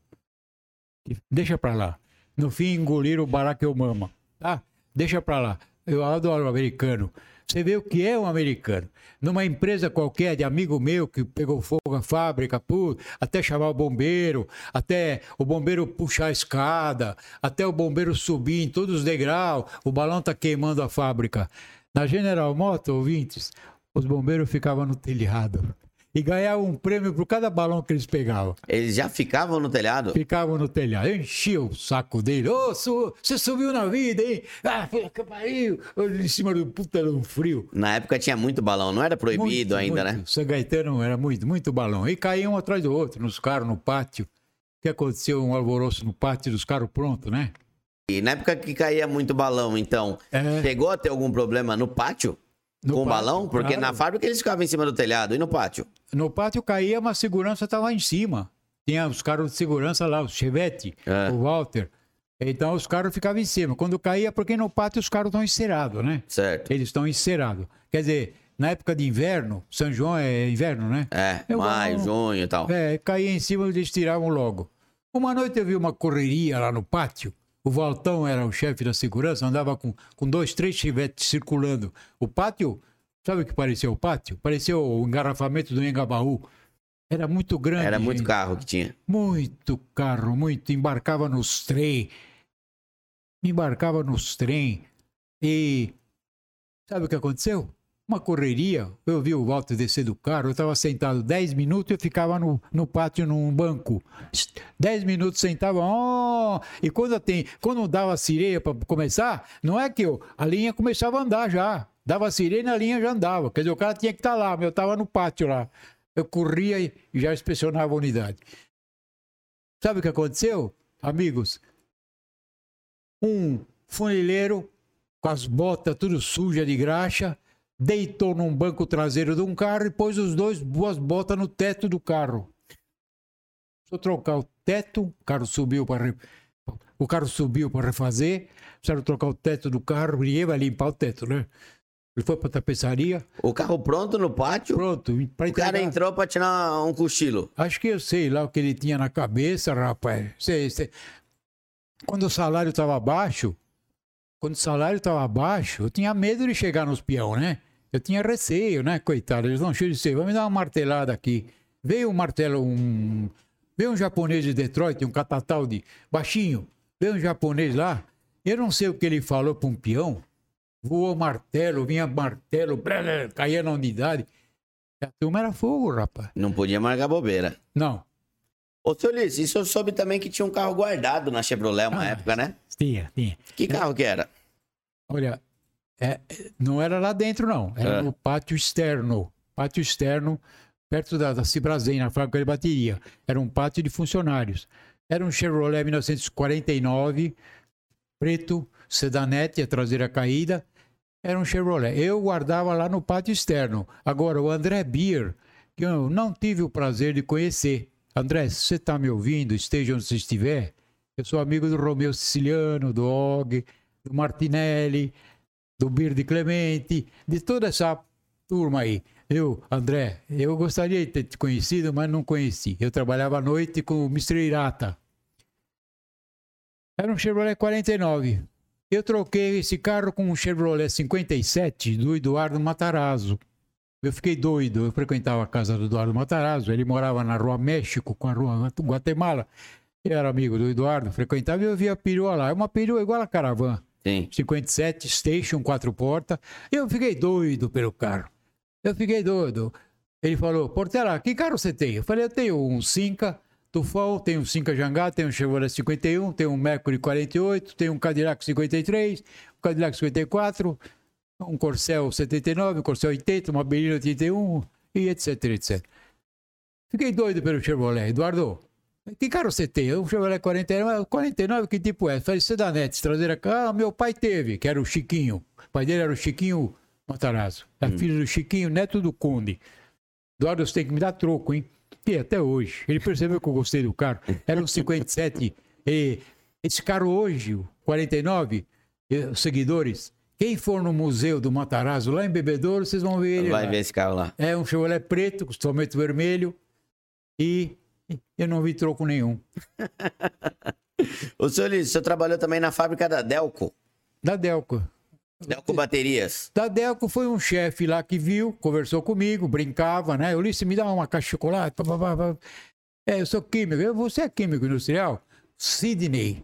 Deixa pra lá. No fim, engolir o Barack Obama. Tá? Deixa pra lá. Eu adoro o americano. Você vê o que é um americano. Numa empresa qualquer de amigo meu que pegou fogo a fábrica, até chamar o bombeiro, até o bombeiro puxar a escada, até o bombeiro subir em todos os degraus, o balão tá queimando a fábrica. Na General Motors, ouvintes, os bombeiros ficavam no telhado e ganhavam um prêmio por cada balão que eles pegavam. Eles já ficavam no telhado? Ficavam no telhado. Enchia o saco dele. Ô, oh, su você subiu na vida, hein? Ah, pariu. Em cima do puta do frio. Na época tinha muito balão, não era proibido muito, ainda, muito. né? São Gaetano era muito, muito balão. E caíam um atrás do outro, nos carros, no pátio. O que aconteceu? Um alvoroço no pátio dos carros prontos, né? E na época que caía muito balão, então, é... chegou a ter algum problema no pátio? No com pátio, balão? Porque claro. na fábrica eles ficavam em cima do telhado. E no pátio? No pátio caía, mas a segurança estava lá em cima. Tinha os carros de segurança lá, o Chevette, é. o Walter. Então os carros ficavam em cima. Quando caía, porque no pátio os carros estão encerados, né? Certo. Eles estão encerados. Quer dizer, na época de inverno, São João é inverno, né? É, eu, maio, junho e tal. É, caía em cima e eles tiravam logo. Uma noite eu vi uma correria lá no pátio. O Valtão era o chefe da segurança, andava com, com dois, três chivetes circulando. O pátio, sabe o que parecia o pátio? Parecia o engarrafamento do Engabaú. Era muito grande. Era muito gente. carro que tinha. Muito carro, muito. Embarcava nos trem. Embarcava nos trem. E sabe o que aconteceu? uma correria. Eu vi o Walter descer do carro, eu estava sentado 10 minutos e eu ficava no, no pátio num banco. 10 minutos sentava, oh! e quando, tem, quando dava a sirene para começar, não é que eu, a linha começava a andar já. Dava sirene, a linha já andava. Quer dizer, o cara tinha que estar tá lá, eu estava no pátio lá. Eu corria e já inspecionava a unidade. Sabe o que aconteceu, amigos? Um funileiro com as botas tudo suja de graxa, deitou num banco traseiro de um carro e pôs os dois boas botas no teto do carro. Eu trocar o teto, o carro subiu para o carro subiu para refazer, precisaram trocar o teto do carro, ninguém vai limpar o teto, né? Ele foi para tapeçaria. O carro pronto no pátio? Pronto. o cara entrou para tirar um cochilo. Acho que eu sei lá o que ele tinha na cabeça, rapaz. Sei, sei. quando o salário estava baixo, quando o salário estava baixo, eu tinha medo de chegar nos peão, né? Eu tinha receio, né? Coitado, eles vão cheios de ser, vamos me dar uma martelada aqui. Veio um martelo, um. Veio um japonês de Detroit, um catatal de baixinho. Veio um japonês lá. Eu não sei o que ele falou para um peão. Voou martelo, vinha martelo, blá, blá, caía na unidade. A turma era fogo, rapaz. Não podia marcar bobeira. Não. Ô, seu Ulisses, isso eu soube também que tinha um carro guardado na Chevrolet uma ah, época, né? Tinha, tinha. Que carro que era? Olha, é, não era lá dentro, não. Era é. no pátio externo. Pátio externo, perto da, da Cibrazen, na fábrica de bateria. Era um pátio de funcionários. Era um Chevrolet 1949, preto, sedanete, a traseira caída. Era um Chevrolet. Eu guardava lá no pátio externo. Agora, o André Beer, que eu não tive o prazer de conhecer. André, se você está me ouvindo, esteja onde você estiver, eu sou amigo do Romeu Siciliano, do Og, do Martinelli, do Birde Clemente, de toda essa turma aí. Eu, André, eu gostaria de ter te conhecido, mas não conheci. Eu trabalhava à noite com o Mr. Irata. Era um Chevrolet 49. Eu troquei esse carro com um Chevrolet 57 do Eduardo Matarazzo. Eu fiquei doido. Eu frequentava a casa do Eduardo Matarazzo. Ele morava na Rua México com a Rua Guatemala. Eu era amigo do Eduardo, frequentava e eu via a perua lá. É uma perua igual a Caravan. Sim. 57, Station, quatro portas. Eu fiquei doido pelo carro. Eu fiquei doido. Ele falou, Portela, que carro você tem? Eu falei, eu tenho um Cinca Tufão, tenho um Cinca Jangá, tenho um Chevrolet 51, tenho um Mercury 48, tenho um Cadillac 53, um Cadillac 54, um Corcel 79, um Corcel 80, uma Berlina 81 e etc, etc. Fiquei doido pelo Chevrolet. Eduardo, que carro você tem? Um Chevrolet 49, 49 que tipo é? Falei, Sedanete, traseira. Ah, meu pai teve, que era o Chiquinho. O pai dele era o Chiquinho Matarazzo. É hum. filho do Chiquinho, neto do Conde. Eduardo, você tem que me dar troco, hein? E até hoje. Ele percebeu que eu gostei do carro. Era um 57. e esse carro hoje, o 49, os seguidores, quem for no museu do Matarazzo, lá em Bebedouro, vocês vão ver ele. Vai lá. ver esse carro lá. É um Chevrolet preto, com somente vermelho. E eu não vi troco nenhum. o senhor o senhor trabalhou também na fábrica da Delco? Da Delco. Delco Baterias. Da Delco foi um chefe lá que viu, conversou comigo, brincava, né? Ulisses, me dá uma caixa de chocolate. Pá, pá, pá. É, eu sou químico. Eu, você é químico industrial? Sidney.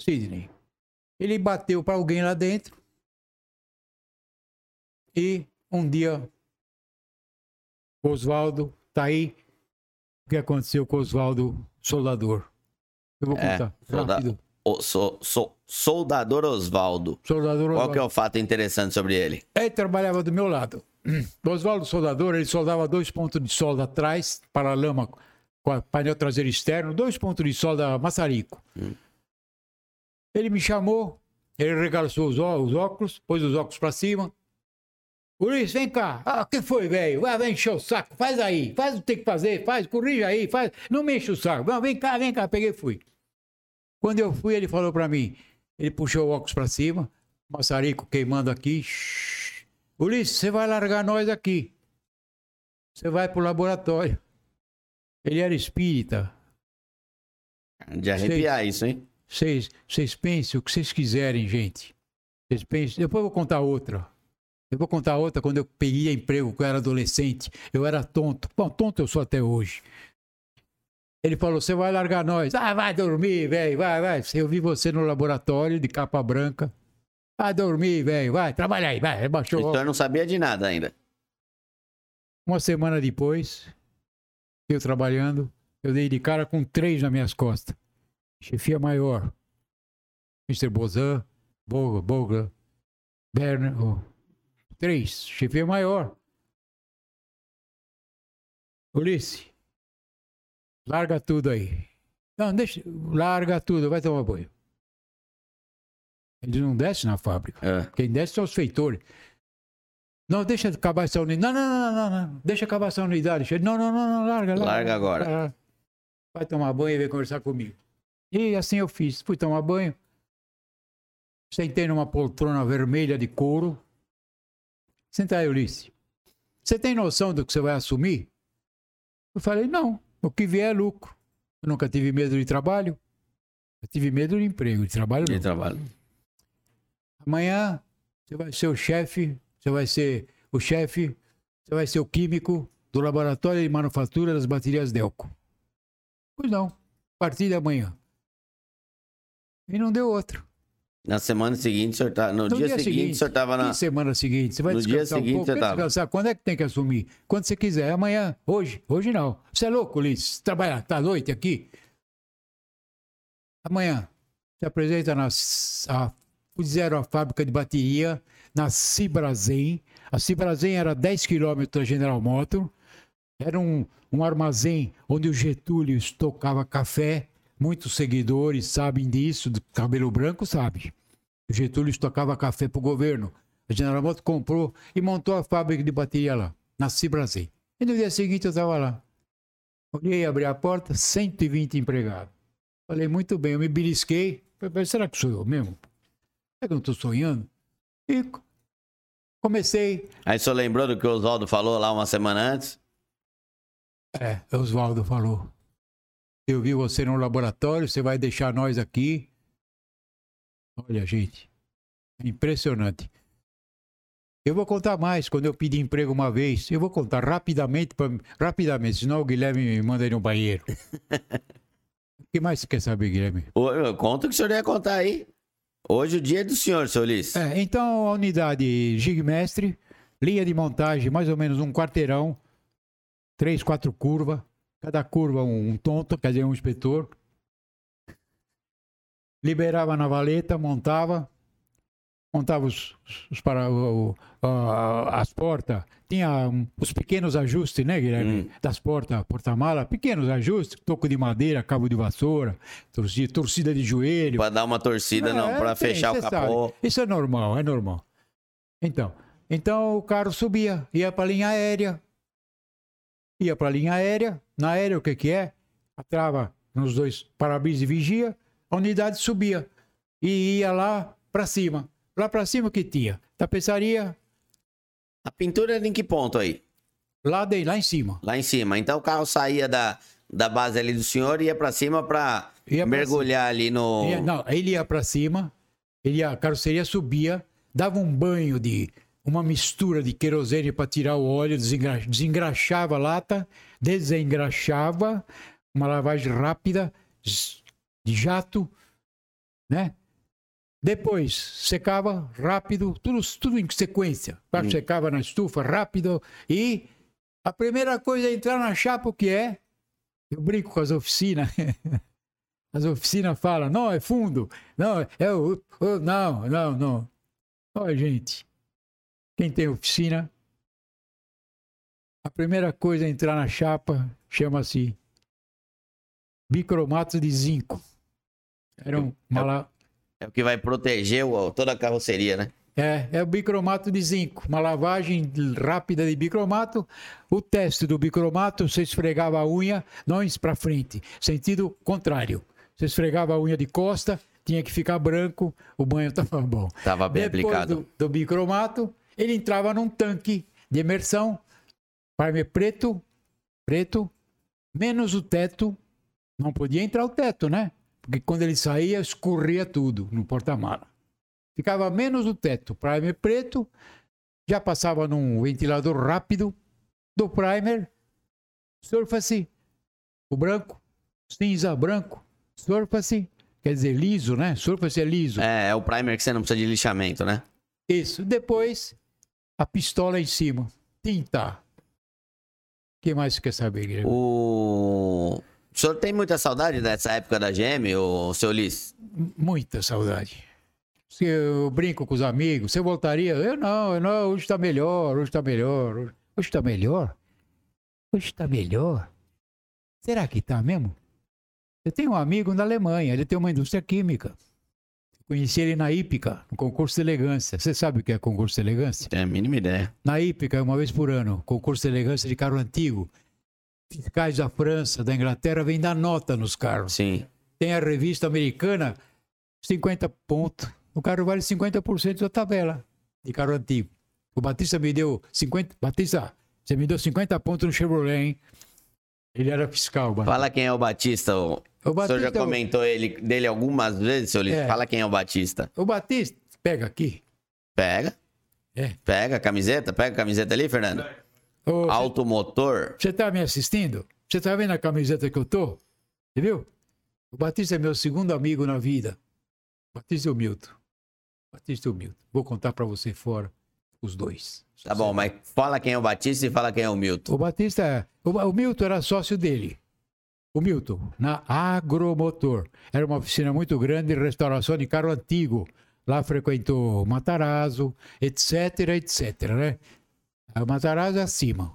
Sidney. Ele bateu para alguém lá dentro. E um dia, Oswaldo tá aí. O que aconteceu com Oswaldo Soldador? Eu vou é, contar. Solda... Rápido. So, so, soldador Oswaldo. Soldador Qual que é o fato interessante sobre ele? Ele trabalhava do meu lado. O Oswaldo Soldador, ele soldava dois pontos de solda atrás, para a lama, com a painel traseiro externo, dois pontos de solda maçarico. Hum. Ele me chamou, ele regalou os, os óculos, pôs os óculos para cima, Ulisses, vem cá. Ah, que foi, velho? Vai, vem encher o saco. Faz aí. Faz o que tem que fazer. Faz, corrija aí. Faz. Não me enche o saco. Não, vem cá, vem cá. Peguei e fui. Quando eu fui, ele falou para mim. Ele puxou o óculos para cima. Maçarico queimando aqui. Shhh. Ulisses, você vai largar nós aqui. Você vai pro laboratório. Ele era espírita. De arrepiar cês, isso, hein? Vocês pensem o que vocês quiserem, gente. Vocês pensem. Depois eu vou contar outra. Eu vou contar outra quando eu peguei emprego, quando eu era adolescente. Eu era tonto. Bom, tonto eu sou até hoje. Ele falou: Você vai largar nós? Ah, vai dormir, velho, vai, vai. Eu vi você no laboratório de capa branca. Vai dormir, velho, vai, trabalha aí, vai. Baixou. O senhor não sabia de nada ainda. Uma semana depois, eu trabalhando, eu dei de cara com três nas minhas costas. Chefia maior. Mr. Bozan, Boga, Boga, Berner, oh, Três, chefia maior. Ulisses, larga tudo aí. Não, deixa, larga tudo, vai tomar banho. Ele não desce na fábrica. É. Quem desce são os feitores. Não, deixa acabar essa unidade. Não, não, não, não, não. Deixa acabar essa unidade. Não, não, não, não, larga, larga. Larga agora. Vai tomar banho e vem conversar comigo. E assim eu fiz. Fui tomar banho. Sentei numa poltrona vermelha de couro. Senta aí, Ulisses. Você tem noção do que você vai assumir? Eu falei, não. O que vier é lucro. Eu nunca tive medo de trabalho. Eu tive medo do emprego, de trabalho De não. trabalho. Amanhã você vai ser o chefe, você vai ser o chefe, você vai ser o químico do laboratório de manufatura das baterias Delco. Pois não, a partir de amanhã. E não deu outro. Na semana seguinte, o senhor tá, no, No dia, seguinte, o senhor tava na. Semana seguinte, você vai No dia descansar seguinte um pouco. você tava. descansar? Quando é que tem que assumir? Quando você quiser. Amanhã, hoje. Hoje não. Você é louco, Ulisses? Trabalhar, tá à noite aqui? Amanhã, se apresenta na... A, fizeram a fábrica de bateria na Cibrazen. A Cibrazen era 10 quilômetros da General Motors. Era um, um armazém onde o Getúlio estocava café. Muitos seguidores sabem disso, do cabelo branco sabe. O Getúlio estocava café para o governo. A General Motors comprou e montou a fábrica de bateria lá, na Cibrazen. E no dia seguinte eu estava lá. Olhei, abri a porta, 120 empregados. Falei, muito bem, eu me belisquei. Falei, será que sou eu mesmo? Será que eu não estou sonhando? E co- comecei. Aí o senhor lembrou do que o Oswaldo falou lá uma semana antes? É, Oswaldo falou. Eu vi você no laboratório, você vai deixar nós aqui. Olha, gente, impressionante. Eu vou contar mais quando eu pedi emprego uma vez. Eu vou contar rapidamente, pra, rapidamente, senão o Guilherme me manda ir no banheiro. o que mais você quer saber, Guilherme? Conta o que o senhor ia contar aí. Hoje o dia é do senhor, seu Ulisses. É, então a unidade Gigmestre, linha de montagem, mais ou menos um quarteirão, três, quatro curvas, cada curva um, um tonto, quer dizer, um inspetor. Liberava na valeta, montava, montava os, os para, o- a- as portas, tinha um, os pequenos ajustes, né, Guilherme? Hum. Das portas, porta-mala, pequenos ajustes, toco de madeira, cabo de vassoura, torcida, torcida de joelho. Pra dar uma torcida, não, pra tem, fechar o capô. sabe. Isso é normal, é normal. Então, então o carro subia, ia para a linha aérea. Ia para a linha aérea. Na aérea, o que, que é? A trava nos dois para-bris de vigia, a unidade subia. E ia lá para cima. Lá para cima o que tinha? Tapeçaria, A pintura era em que ponto aí? lá, de, lá em cima. Lá em cima. Então o carro saía da, da base ali do senhor e ia pra cima pra mergulhar ali no. Ia- não, ele ia para cima, ele ia, a carroceria subia, dava um banho de uma mistura de querosene para tirar o óleo, desengra- desengraxava a lata, desengraxava, uma lavagem rápida de jato, né? Depois secava rápido, tudo, tudo em sequência. Hum. Secava na estufa rápido e a primeira coisa é entrar na chapa, o que é? Eu brinco com as oficinas. As oficinas falam, não, é fundo. Não, é o. o- não, não, não. Olha, gente. Quem tem oficina, a primeira coisa a entrar na chapa chama-se bicromato de zinco. Era um mala... É o que vai proteger o- toda a carroceria, né? É, é o bicromato de zinco. Uma lavagem rápida de bicromato. O teste do bicromato, você esfregava a unha, não para frente, sentido contrário. Você esfregava a unha de costa, tinha que ficar branco, o banho estava bom. Tava bem Depois aplicado. Do, do bicromato, ele entrava num tanque de imersão, primer preto, preto, menos o teto. Não podia entrar o teto, né? Porque quando ele saía, escorria tudo no porta-mala. Ficava menos o teto, primer preto, já passava num ventilador rápido do primer, surfa-se o branco, cinza branco, surfa-se, quer dizer liso, né? Surfa-se é liso. É, é o primer que você não precisa de lixamento, né? Isso. Depois, a pistola em cima. Tinta. O que mais você quer saber, Guilherme? O... o senhor tem muita saudade dessa época da GM, o seu? M- Muita saudade. Se eu brinco com os amigos, você voltaria? Eu não, eu não, hoje está melhor, hoje está melhor. Hoje está melhor? Hoje está melhor? Será que está mesmo? Eu tenho um amigo na Alemanha, ele tem uma indústria química. Conheci ele na Ípica, no concurso de elegância. Você sabe o que é concurso de elegância? Tem a mínima ideia. Na Ípica, uma vez por ano, concurso de elegância de carro antigo. Fiscais da França, da Inglaterra, vêm dar nota nos carros. Sim. Tem a revista americana, 50 pontos. O carro vale 50% da tabela de carro antigo. O Batista me deu 50. Batista, você me deu 50 pontos no Chevrolet, hein? Ele era fiscal, mano. Fala quem é o Batista, o, O, Batista, o senhor já comentou ele, dele algumas vezes, senhor? É. Fala quem é o Batista. O Batista, pega aqui. Pega. É. Pega a camiseta, pega a camiseta ali, Fernando. Ô, Automotor. Você tá me assistindo? Você tá vendo a camiseta que eu tô? Você viu? O Batista é meu segundo amigo na vida. Batista e o Milton. Batista e o Milton. Vou contar para você fora os dois. Tá bom, mas fala quem é o Batista e fala quem é o Milton. O Batista, o, o Milton era sócio dele. O Milton, na Agromotor. Era uma oficina muito grande de restauração de carro antigo. Lá frequentou Matarazzo, etc, etc, né? O Matarazzo é acima.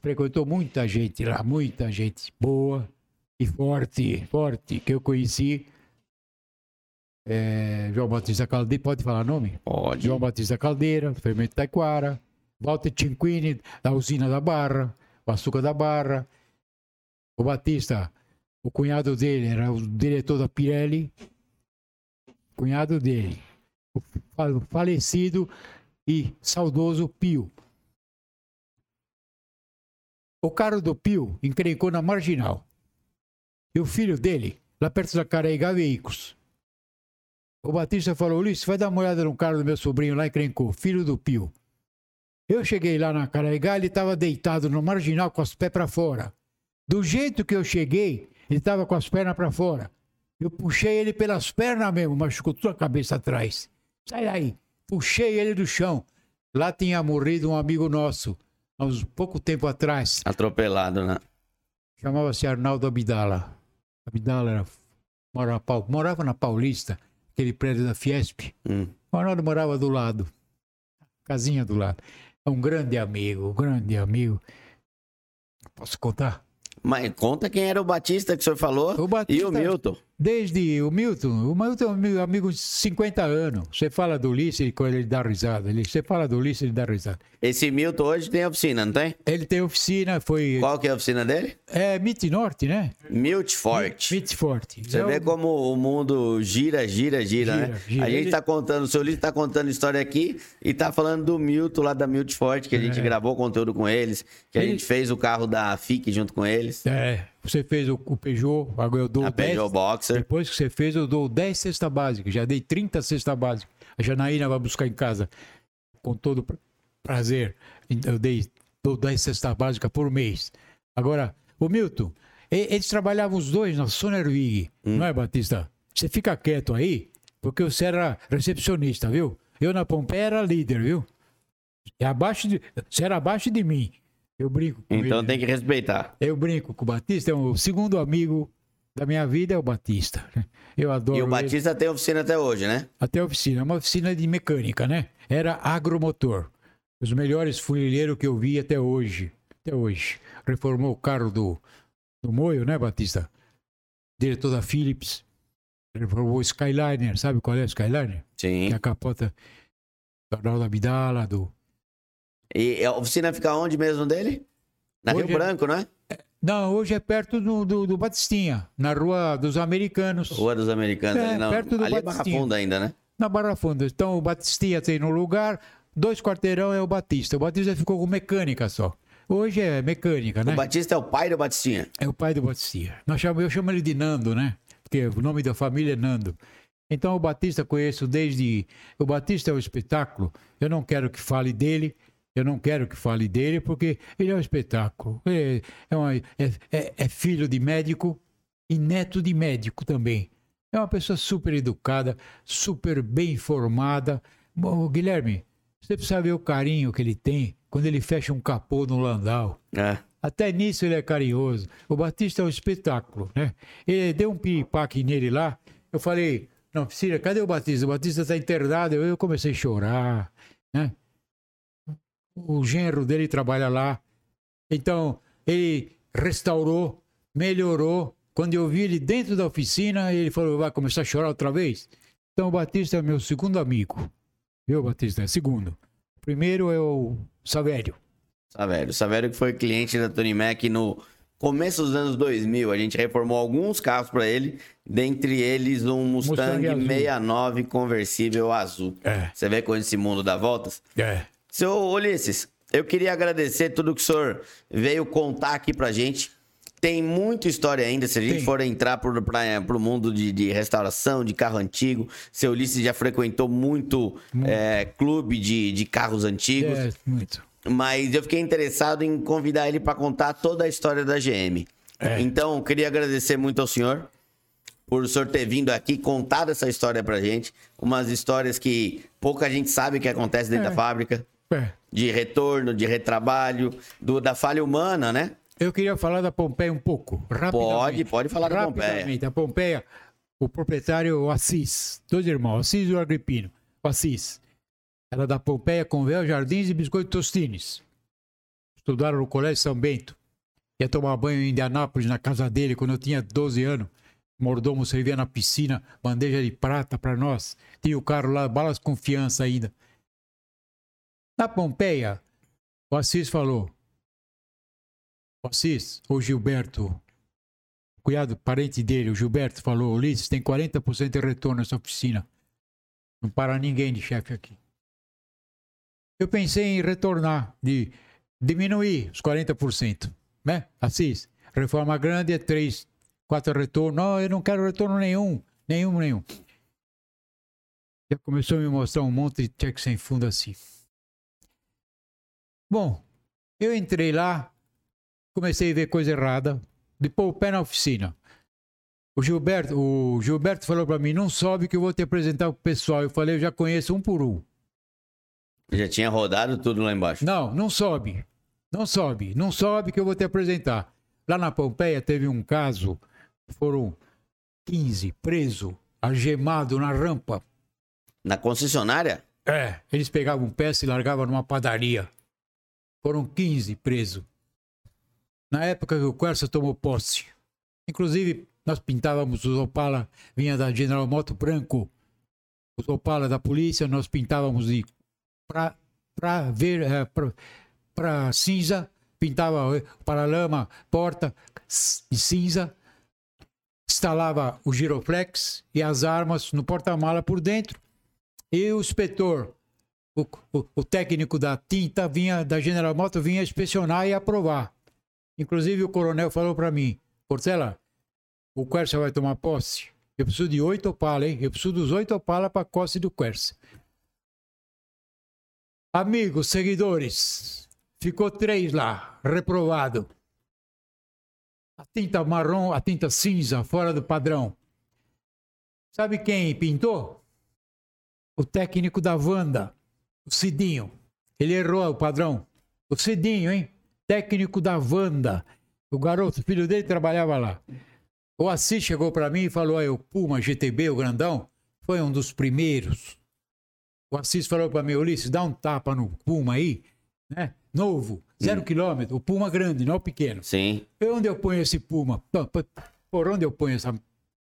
Frequentou muita gente lá, muita gente boa e forte, forte, que eu conheci. É, João Batista Caldeira, pode falar nome? Pode. João Batista Caldeira, Fermento Taquara, Walter Cinquini, da usina da Barra, o açúcar da Barra. O Batista, o cunhado dele era o diretor da Pirelli, cunhado dele, o falecido e saudoso Pio. O carro do Pio encrencou na marginal. E o filho dele, lá perto da Caraíga Veículos. O Batista falou, Ulisses, vai dar uma olhada no carro do meu sobrinho lá, encrencou, filho do Pio. Eu cheguei lá na Caraíga, ele estava deitado no marginal com os pés para fora. Do jeito que eu cheguei, ele estava com as pernas para fora. Eu puxei ele pelas pernas mesmo, machucou toda a cabeça atrás. Sai daí. Puxei ele do chão. Lá tinha morrido um amigo nosso, há uns pouco tempo atrás. Atropelado, né? Chamava-se Arnaldo Abdala. Abdala era, morava, morava na Paulista, aquele prédio da Fiesp. Hum. O Arnaldo morava do lado. Casinha do lado. É um grande amigo, um grande amigo. Posso contar? Mas conta quem era o Batista que o senhor falou o Batista, e o Milton. Desde o Milton, o Milton é um amigo de 50 anos. Você fala do Ulisses, ele dá risada. Ele, você fala do Ulisses, ele dá risada. Esse Milton hoje tem oficina, não tem? Ele tem oficina, foi... Qual que é a oficina dele? É Mit Norte, né? Milt Forte. Mit Forte. Você é vê o... como o mundo gira, gira, gira, gira né? Gira. A gente ele... tá contando, o seu Ulisses tá contando história aqui e tá falando do Milton lá da Milt Forte, que a gente é. gravou conteúdo com eles, que a gente fez o carro da FIC junto com eles. É, você fez o, o Peugeot, agora eu dou a 10, Peugeot Boxer. Depois que você fez, eu dou 10 cesta básica. Já dei 30 cesta básica. A Janaína vai buscar em casa com todo prazer. Eu dei dou 10 cesta básica por mês. Agora, o Milton, eles trabalhavam os dois na Sonervig, hum. não é, Batista? Você fica quieto aí, porque você era recepcionista, viu? Eu na Pompeia era líder, viu? E abaixo de, você era abaixo de mim. Eu brinco com Então ele. tem que respeitar. Eu brinco com o Batista, é o segundo amigo da minha vida é o Batista. Eu adoro. E o Batista ele. tem oficina até hoje, né? Até oficina, é uma oficina de mecânica, né? Era agromotor. Os melhores funileiros que eu vi até hoje. Até hoje. Reformou o carro do, do Moio, né, Batista? Diretor da Philips. Reformou o Skyliner, sabe qual é o Skyliner? Sim. Que é a capota do Arnaldo Abdala, do e a oficina fica onde mesmo dele? Na hoje Rio é... Branco, não é? Não, hoje é perto do, do, do, Batistinha, na Rua dos Americanos. Rua dos Americanos, é, ali, não. perto do ali Batistinha. é Barra Funda ainda, né? Na Barra Funda. Então o Batistinha tem no lugar, dois quarteirão é o Batista. O Batista ficou com mecânica só. Hoje é mecânica, né? O Batista é o pai do Batistinha? É o pai do Batistinha. Nós chamamos, eu chamo ele de Nando, né? Porque o nome da família é Nando. Então o Batista conheço desde. O Batista é um espetáculo. Eu não quero que fale dele, eu não quero que fale dele porque ele é um espetáculo. É, é, uma, é, é, é filho de médico e neto de médico também. É uma pessoa super educada, super bem informada. Bom, Guilherme, você precisa ver o carinho que ele tem quando ele fecha um capô no Landau. É. Até nisso ele é carinhoso. O Batista é um espetáculo, né? Ele deu um piripaque nele lá. Eu falei, não, Cira, cadê o Batista? O Batista está internado. Eu comecei a chorar, né? O genro dele trabalha lá. Então, ele restaurou, melhorou. Quando eu vi ele dentro da oficina, ele falou: vai começar a chorar outra vez? Então, o Batista é meu segundo amigo. Viu, Batista? É segundo. Primeiro é o Savério. Savério. Savério que foi cliente da Tony Mac no começo dos anos 2000. A gente reformou alguns carros para ele, dentre eles um Mustang, Mustang 69 conversível azul. É. Você vê como esse mundo dá voltas? É. Seu Ulisses, eu queria agradecer tudo que o senhor veio contar aqui pra gente. Tem muita história ainda, se a gente for entrar para o mundo de, de, restauração, de carro antigo. Seu Ulisses já frequentou muito, muito. É, clube de, de carros antigos. É, muito. Mas eu fiquei interessado em convidar ele para contar toda a história da GM. É. Então, queria agradecer muito ao senhor por o senhor ter vindo aqui contar essa história pra gente. Umas histórias que pouca gente sabe que acontece dentro é. da fábrica. É. De retorno, de retrabalho, do, da falha humana, né? Eu queria falar da Pompeia um pouco, rapidamente. Pode, pode falar da Pompeia. A Pompeia, o proprietário, o Assis, dois irmãos, Assis e o Agripino. O Assis. Era da Pompeia com véu, jardins e biscoito tostines. Estudaram no Colégio São Bento. Ia tomar banho em Indianápolis, na casa dele, quando eu tinha 12 anos. Mordomo servia na piscina, bandeja de prata para nós. Tinha o carro lá, balas confiança ainda. Na Pompeia, o Assis falou: O Assis, o Gilberto, o cunhado, parente dele, o Gilberto, falou: Ulisses, tem 40% de retorno nessa oficina. Não para ninguém de chefe aqui. Eu pensei em retornar, de diminuir os 40% né? Assis, reforma grande é três, quatro retornos. Não, eu não quero retorno nenhum, nenhum, nenhum. Já começou a me mostrar um monte de cheque sem fundo assim. Bom, eu entrei lá, comecei a ver coisa errada, de pôr o pé na oficina. O Gilberto, o Gilberto falou para mim, não sobe que eu vou te apresentar o pessoal. Eu falei, eu já conheço um por um. Já tinha rodado tudo lá embaixo? Não, não sobe. Não sobe, não sobe que eu vou te apresentar. Lá na Pompeia teve um caso, foram 15 presos, algemados na rampa. Na concessionária? É, eles pegavam peça e largavam numa padaria. Foram 15 presos. Na época que o Quercia tomou posse. Inclusive, nós pintávamos os Opala, vinha da General Moto branco. Os Opala da polícia, nós pintávamos de pra, pra ver, é, pra, cinza, pintava eh, para lama, porta de cinza, instalava o giroflex e as armas no porta-mala por dentro. E o inspetor, o, o, técnico da tinta vinha da General Motors vinha inspecionar e aprovar. Inclusive o coronel falou para mim, Portela, o Quercia vai tomar posse. Eu preciso de oito Opala, hein? Eu preciso dos oito Opala para a posse do Quercia. Amigos, seguidores, Ficou três lá, reprovado. A tinta marrom, a tinta cinza, fora do padrão. Sabe quem pintou? O técnico da Wanda, o Cidinho. Ele errou o padrão. O Cidinho, hein? Técnico da Wanda. O garoto, filho dele, trabalhava lá. O Assis chegou para mim e falou: aí, o Puma GTB, o grandão, foi um dos primeiros. O Assis falou para mim: Ulisses, dá um tapa no Puma aí, né? novo, zero hum. quilômetro, o Puma grande, não o pequeno. Sim. E onde eu ponho esse Puma? Por onde eu ponho essa.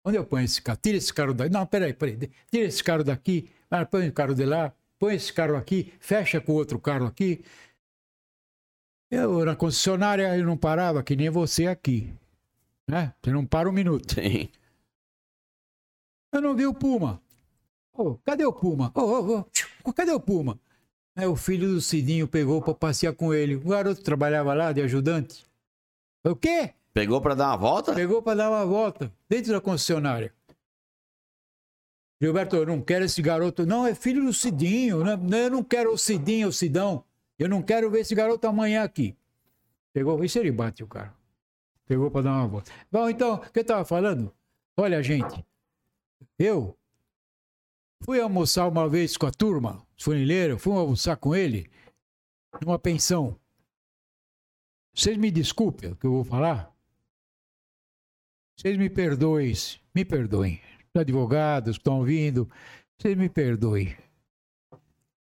Onde eu ponho esse carro? Tira esse carro daqui. Não, peraí, peraí. Tira esse carro daqui, põe o carro de lá, põe esse carro aqui, fecha com outro carro aqui. Eu, na concessionária, eu não parava, que nem você aqui. Né? Você não para um minuto. Sim. Eu não vi o Puma. Oh, cadê o Puma? Oh, oh. Cadê o Puma? Aí o filho do Cidinho pegou para passear com ele. O garoto trabalhava lá de ajudante. O quê? Pegou para dar uma volta? Pegou para dar uma volta, dentro da concessionária. Gilberto, eu não quero esse garoto. Não, é filho do Cidinho. Né? Eu não quero o Cidinho, o Sidão. Eu não quero ver esse garoto amanhã aqui. Pegou, isso ele bate o cara. Pegou para dar uma volta. Bom, então, o que eu estava falando? Olha, gente, eu Fui almoçar uma vez com a turma, funileiro, fui almoçar com ele, numa pensão. Vocês me desculpem o que eu vou falar? Vocês me perdoem, me perdoem. Os advogados que estão ouvindo, vocês me perdoem.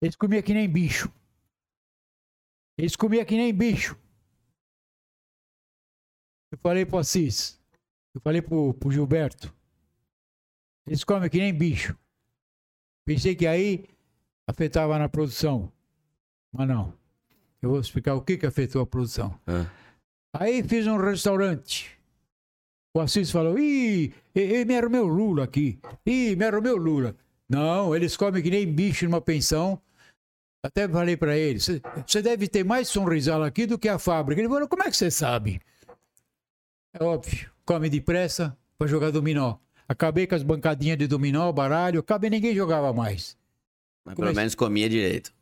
Eles comiam que nem bicho. Eles comiam que nem bicho. Eu falei pro Assis, eu falei pro, pro Gilberto. Eles comem que nem bicho. Pensei que aí afetava na produção. Mas não. Eu vou explicar o que, que afetou a produção. É. Aí fiz um restaurante. O Assis falou: Ih, me arrumei o Lula aqui. Ih, me arrumei o Lula. Não, eles comem que nem bicho numa pensão. Até falei para ele: Você deve ter mais sonrisal aqui do que a fábrica. Ele falou: Como é que você sabe? É óbvio. Come depressa para jogar dominó. Acabei com as bancadinhas de dominó, baralho. Acabei, ninguém jogava mais. Mas pelo menos comia direito.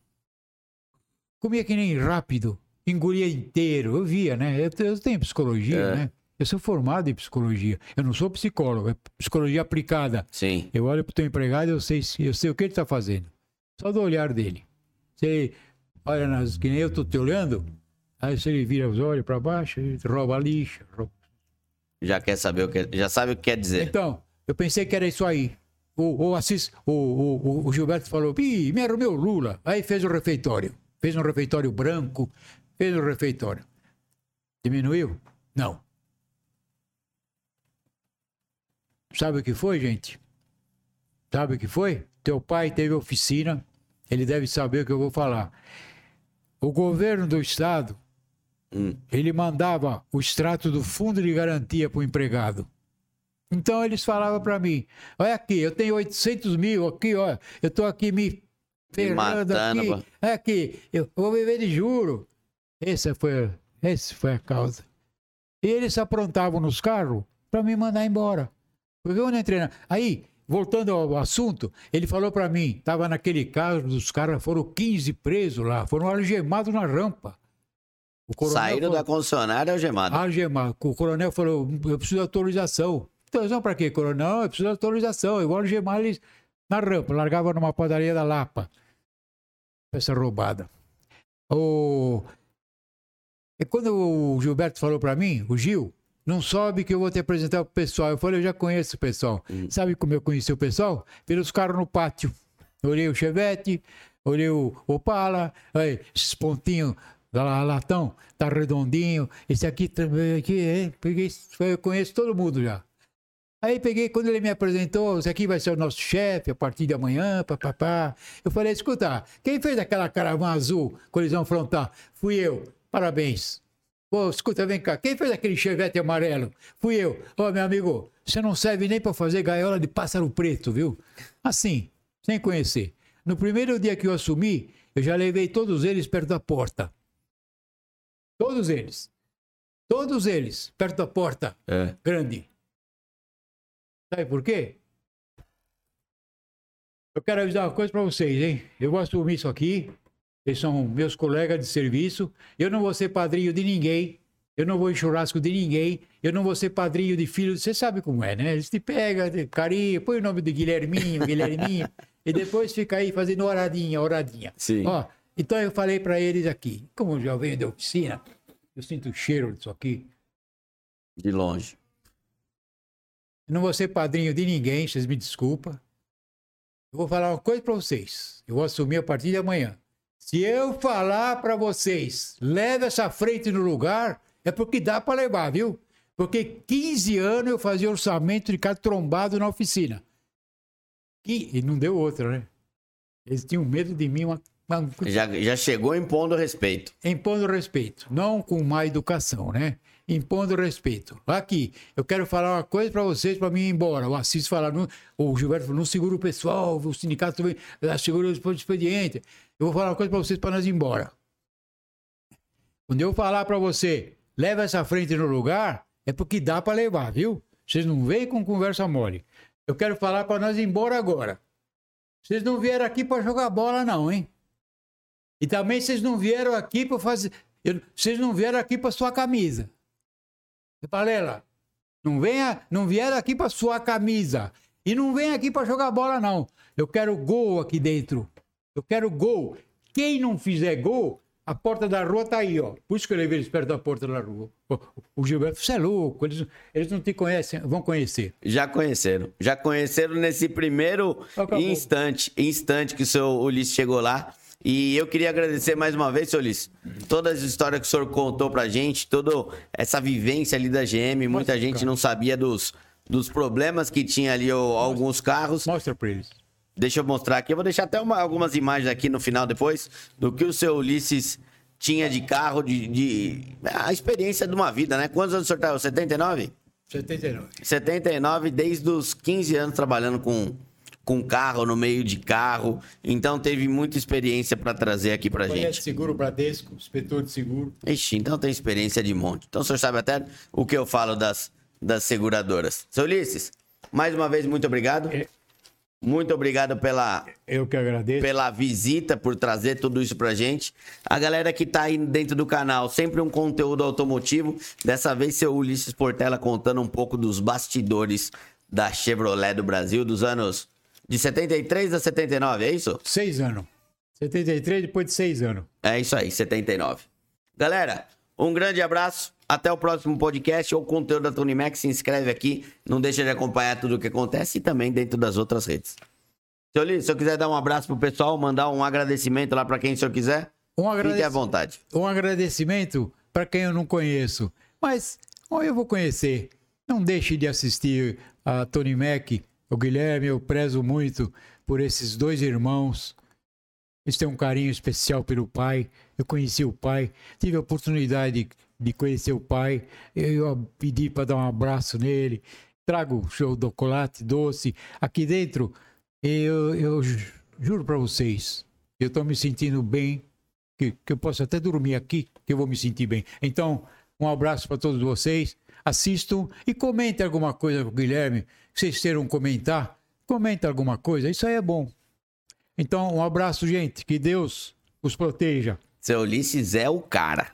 Comia que nem rápido. Engolia inteiro. Eu via, né? Eu, eu tenho psicologia, é. né? Eu sou formado em psicologia. Eu não sou psicólogo, é psicologia aplicada. Sim. Eu olho para o teu empregado e eu sei, eu sei o que ele está fazendo. Só do olhar dele. Você olha nas, que nem eu estou te olhando, aí se ele vira os olhos para baixo, ele rouba a lixa. Rouba... Já quer saber o que. Já sabe o que quer dizer. Então, eu pensei que era isso aí. O, o, Assis, o, o, o Gilberto falou, Ih, me arrumeu Lula. Aí fez o refeitório. Fez um refeitório branco, fez um refeitório. Diminuiu? Não. Sabe o que foi, gente? Sabe o que foi? Teu pai teve oficina, ele deve saber o que eu vou falar. O governo do estado, hum. ele mandava o extrato do fundo de garantia para o empregado. Então eles falavam para mim: olha aqui, eu tenho 800 mil aqui, olha, eu estou aqui me ferrando aqui, é aqui, eu vou viver de juro. Essa foi, essa foi a causa. E eles aprontavam nos carros para me mandar embora. Eu não entrei na... Aí, voltando ao assunto, ele falou para mim, estava naquele caso dos caras, foram 15 presos lá, foram algemados na rampa. Saíram falou, da concessionária algemados. Algemado. O coronel falou, eu preciso de autorização. Autorização para quê, coronel? Eu preciso de autorização. Eu vou algemar eles na rampa. Largava numa padaria da Lapa. Essa roubada. O... E quando o Gilberto falou para mim, o Gil, não sobe que eu vou te apresentar pro pessoal. Eu falei, eu já conheço o pessoal. Hum. Sabe como eu conheci o pessoal? Pelos carros no pátio. Olhei o Chevette, olhei o Opala, aí, esses pontinhos da latão, tá redondinho. Esse aqui, aqui é, peguei, eu conheço todo mundo já. Aí peguei, quando ele me apresentou, esse aqui vai ser o nosso chefe a partir de amanhã, papapá. Eu falei, escuta, quem fez aquela caravana azul, colisão frontal? Fui eu. Parabéns. Pô, escuta, vem cá, quem fez aquele chevette amarelo? Fui eu. Ô, oh, meu amigo, você não serve nem para fazer gaiola de pássaro preto, viu? Assim, sem conhecer. No primeiro dia que eu assumi, eu já levei todos eles perto da porta. Todos eles. Todos eles, perto da porta. É. Grande. Sabe por quê? Eu quero avisar uma coisa para vocês, hein? Eu vou assumir isso aqui. Eles são meus colegas de serviço. Eu não vou ser padrinho de ninguém. Eu não vou em churrasco de ninguém. Eu não vou ser padrinho de filho. Você sabe como é, né? Eles te pegam, carinho, põe o nome de Guilherminho, Guilherminho. e depois fica aí fazendo horadinha, horadinha. Sim. Ó, então eu falei para eles aqui. Como eu já venho da oficina, eu sinto o cheiro disso aqui. De longe. Eu não vou ser padrinho de ninguém, vocês me desculpam. Eu vou falar uma coisa para vocês. Eu vou assumir a partir de amanhã. Se eu falar para vocês, leve essa frente no lugar, é porque dá para levar, viu? Porque 15 anos eu fazia orçamento de cara trombado na oficina. E, e não deu outra, né? Eles tinham medo de mim, uma já, já chegou impondo respeito. Impondo respeito. Não com má educação, né? Impondo respeito. Aqui, eu quero falar uma coisa para vocês para mim ir embora. O Assis falar, o Gilberto falou, não segura o pessoal, o sindicato também segura o expediente. Eu vou falar uma coisa para vocês para nós ir embora. Quando eu falar para você, leva essa frente no lugar, é porque dá para levar, viu? Vocês não veem com conversa mole. Eu quero falar para nós ir embora agora. Vocês não vieram aqui para jogar bola, não, hein? E também vocês não vieram aqui para fazer. Vocês não vieram aqui para sua camisa. Palela, não venha, não vieram aqui para sua camisa. E não vem aqui para jogar bola, não. Eu quero gol aqui dentro. Eu quero gol. Quem não fizer gol, a porta da rua tá aí, ó. Por isso que eu levei eles perto da porta da rua. O, Gilberto, você é louco. Eles, eles não te conhecem, vão conhecer. Já conheceram. Já conheceram nesse primeiro Acabou. instante, instante que o seu Ulisses chegou lá. E eu queria agradecer mais uma vez, senhor Ulisses, todas as histórias que o senhor contou pra gente, toda essa vivência ali da GM. Muita Mostra, gente não sabia dos, dos problemas que tinha ali o, alguns carros. Mostra pra eles. Deixa eu mostrar aqui. Eu vou deixar até uma, algumas imagens aqui no final depois do que o seu Ulisses tinha de carro, de, de, a experiência de uma vida, né? Quantos anos o senhor tá? 79? 79. 79, desde os 15 anos trabalhando com, com carro, no meio de carro. Então teve muita experiência para trazer aqui para gente. Conhece seguro Bradesco, inspetor de seguro. Ixi, então tem experiência de monte. Então o senhor sabe até o que eu falo das, das seguradoras. Seu Ulisses, mais uma vez, muito obrigado. É. Muito obrigado pela eu que agradeço pela visita, por trazer tudo isso pra gente. A galera que tá aí dentro do canal, sempre um conteúdo automotivo. Dessa vez seu Ulisses Portela contando um pouco dos bastidores da Chevrolet do Brasil dos anos de 73 a 79, é isso? Seis anos. 73 depois de seis anos. É isso aí, 79. Galera, um grande abraço. Até o próximo podcast ou conteúdo da Tony Mac. Se inscreve aqui. Não deixa de acompanhar tudo o que acontece e também dentro das outras redes. Seu Lito, se eu quiser dar um abraço pro pessoal, mandar um agradecimento lá para quem o senhor quiser, um fique à vontade. Um agradecimento para quem eu não conheço. Mas, ou eu vou conhecer. Não deixe de assistir a Tony Mac, o Guilherme. Eu prezo muito por esses dois irmãos. Eles têm um carinho especial pelo pai. Eu conheci o pai, tive a oportunidade de conhecer o pai. Eu pedi para dar um abraço nele. Trago chocolate doce. Aqui dentro, eu, eu juro para vocês, eu estou me sentindo bem. Que, que eu posso até dormir aqui, que eu vou me sentir bem. Então, um abraço para todos vocês. Assistam e comentem alguma coisa com o Guilherme. Vocês queiram comentar, comenta alguma coisa. Isso aí é bom. Então, um abraço, gente. Que Deus os proteja. Seu Ulisses é o cara.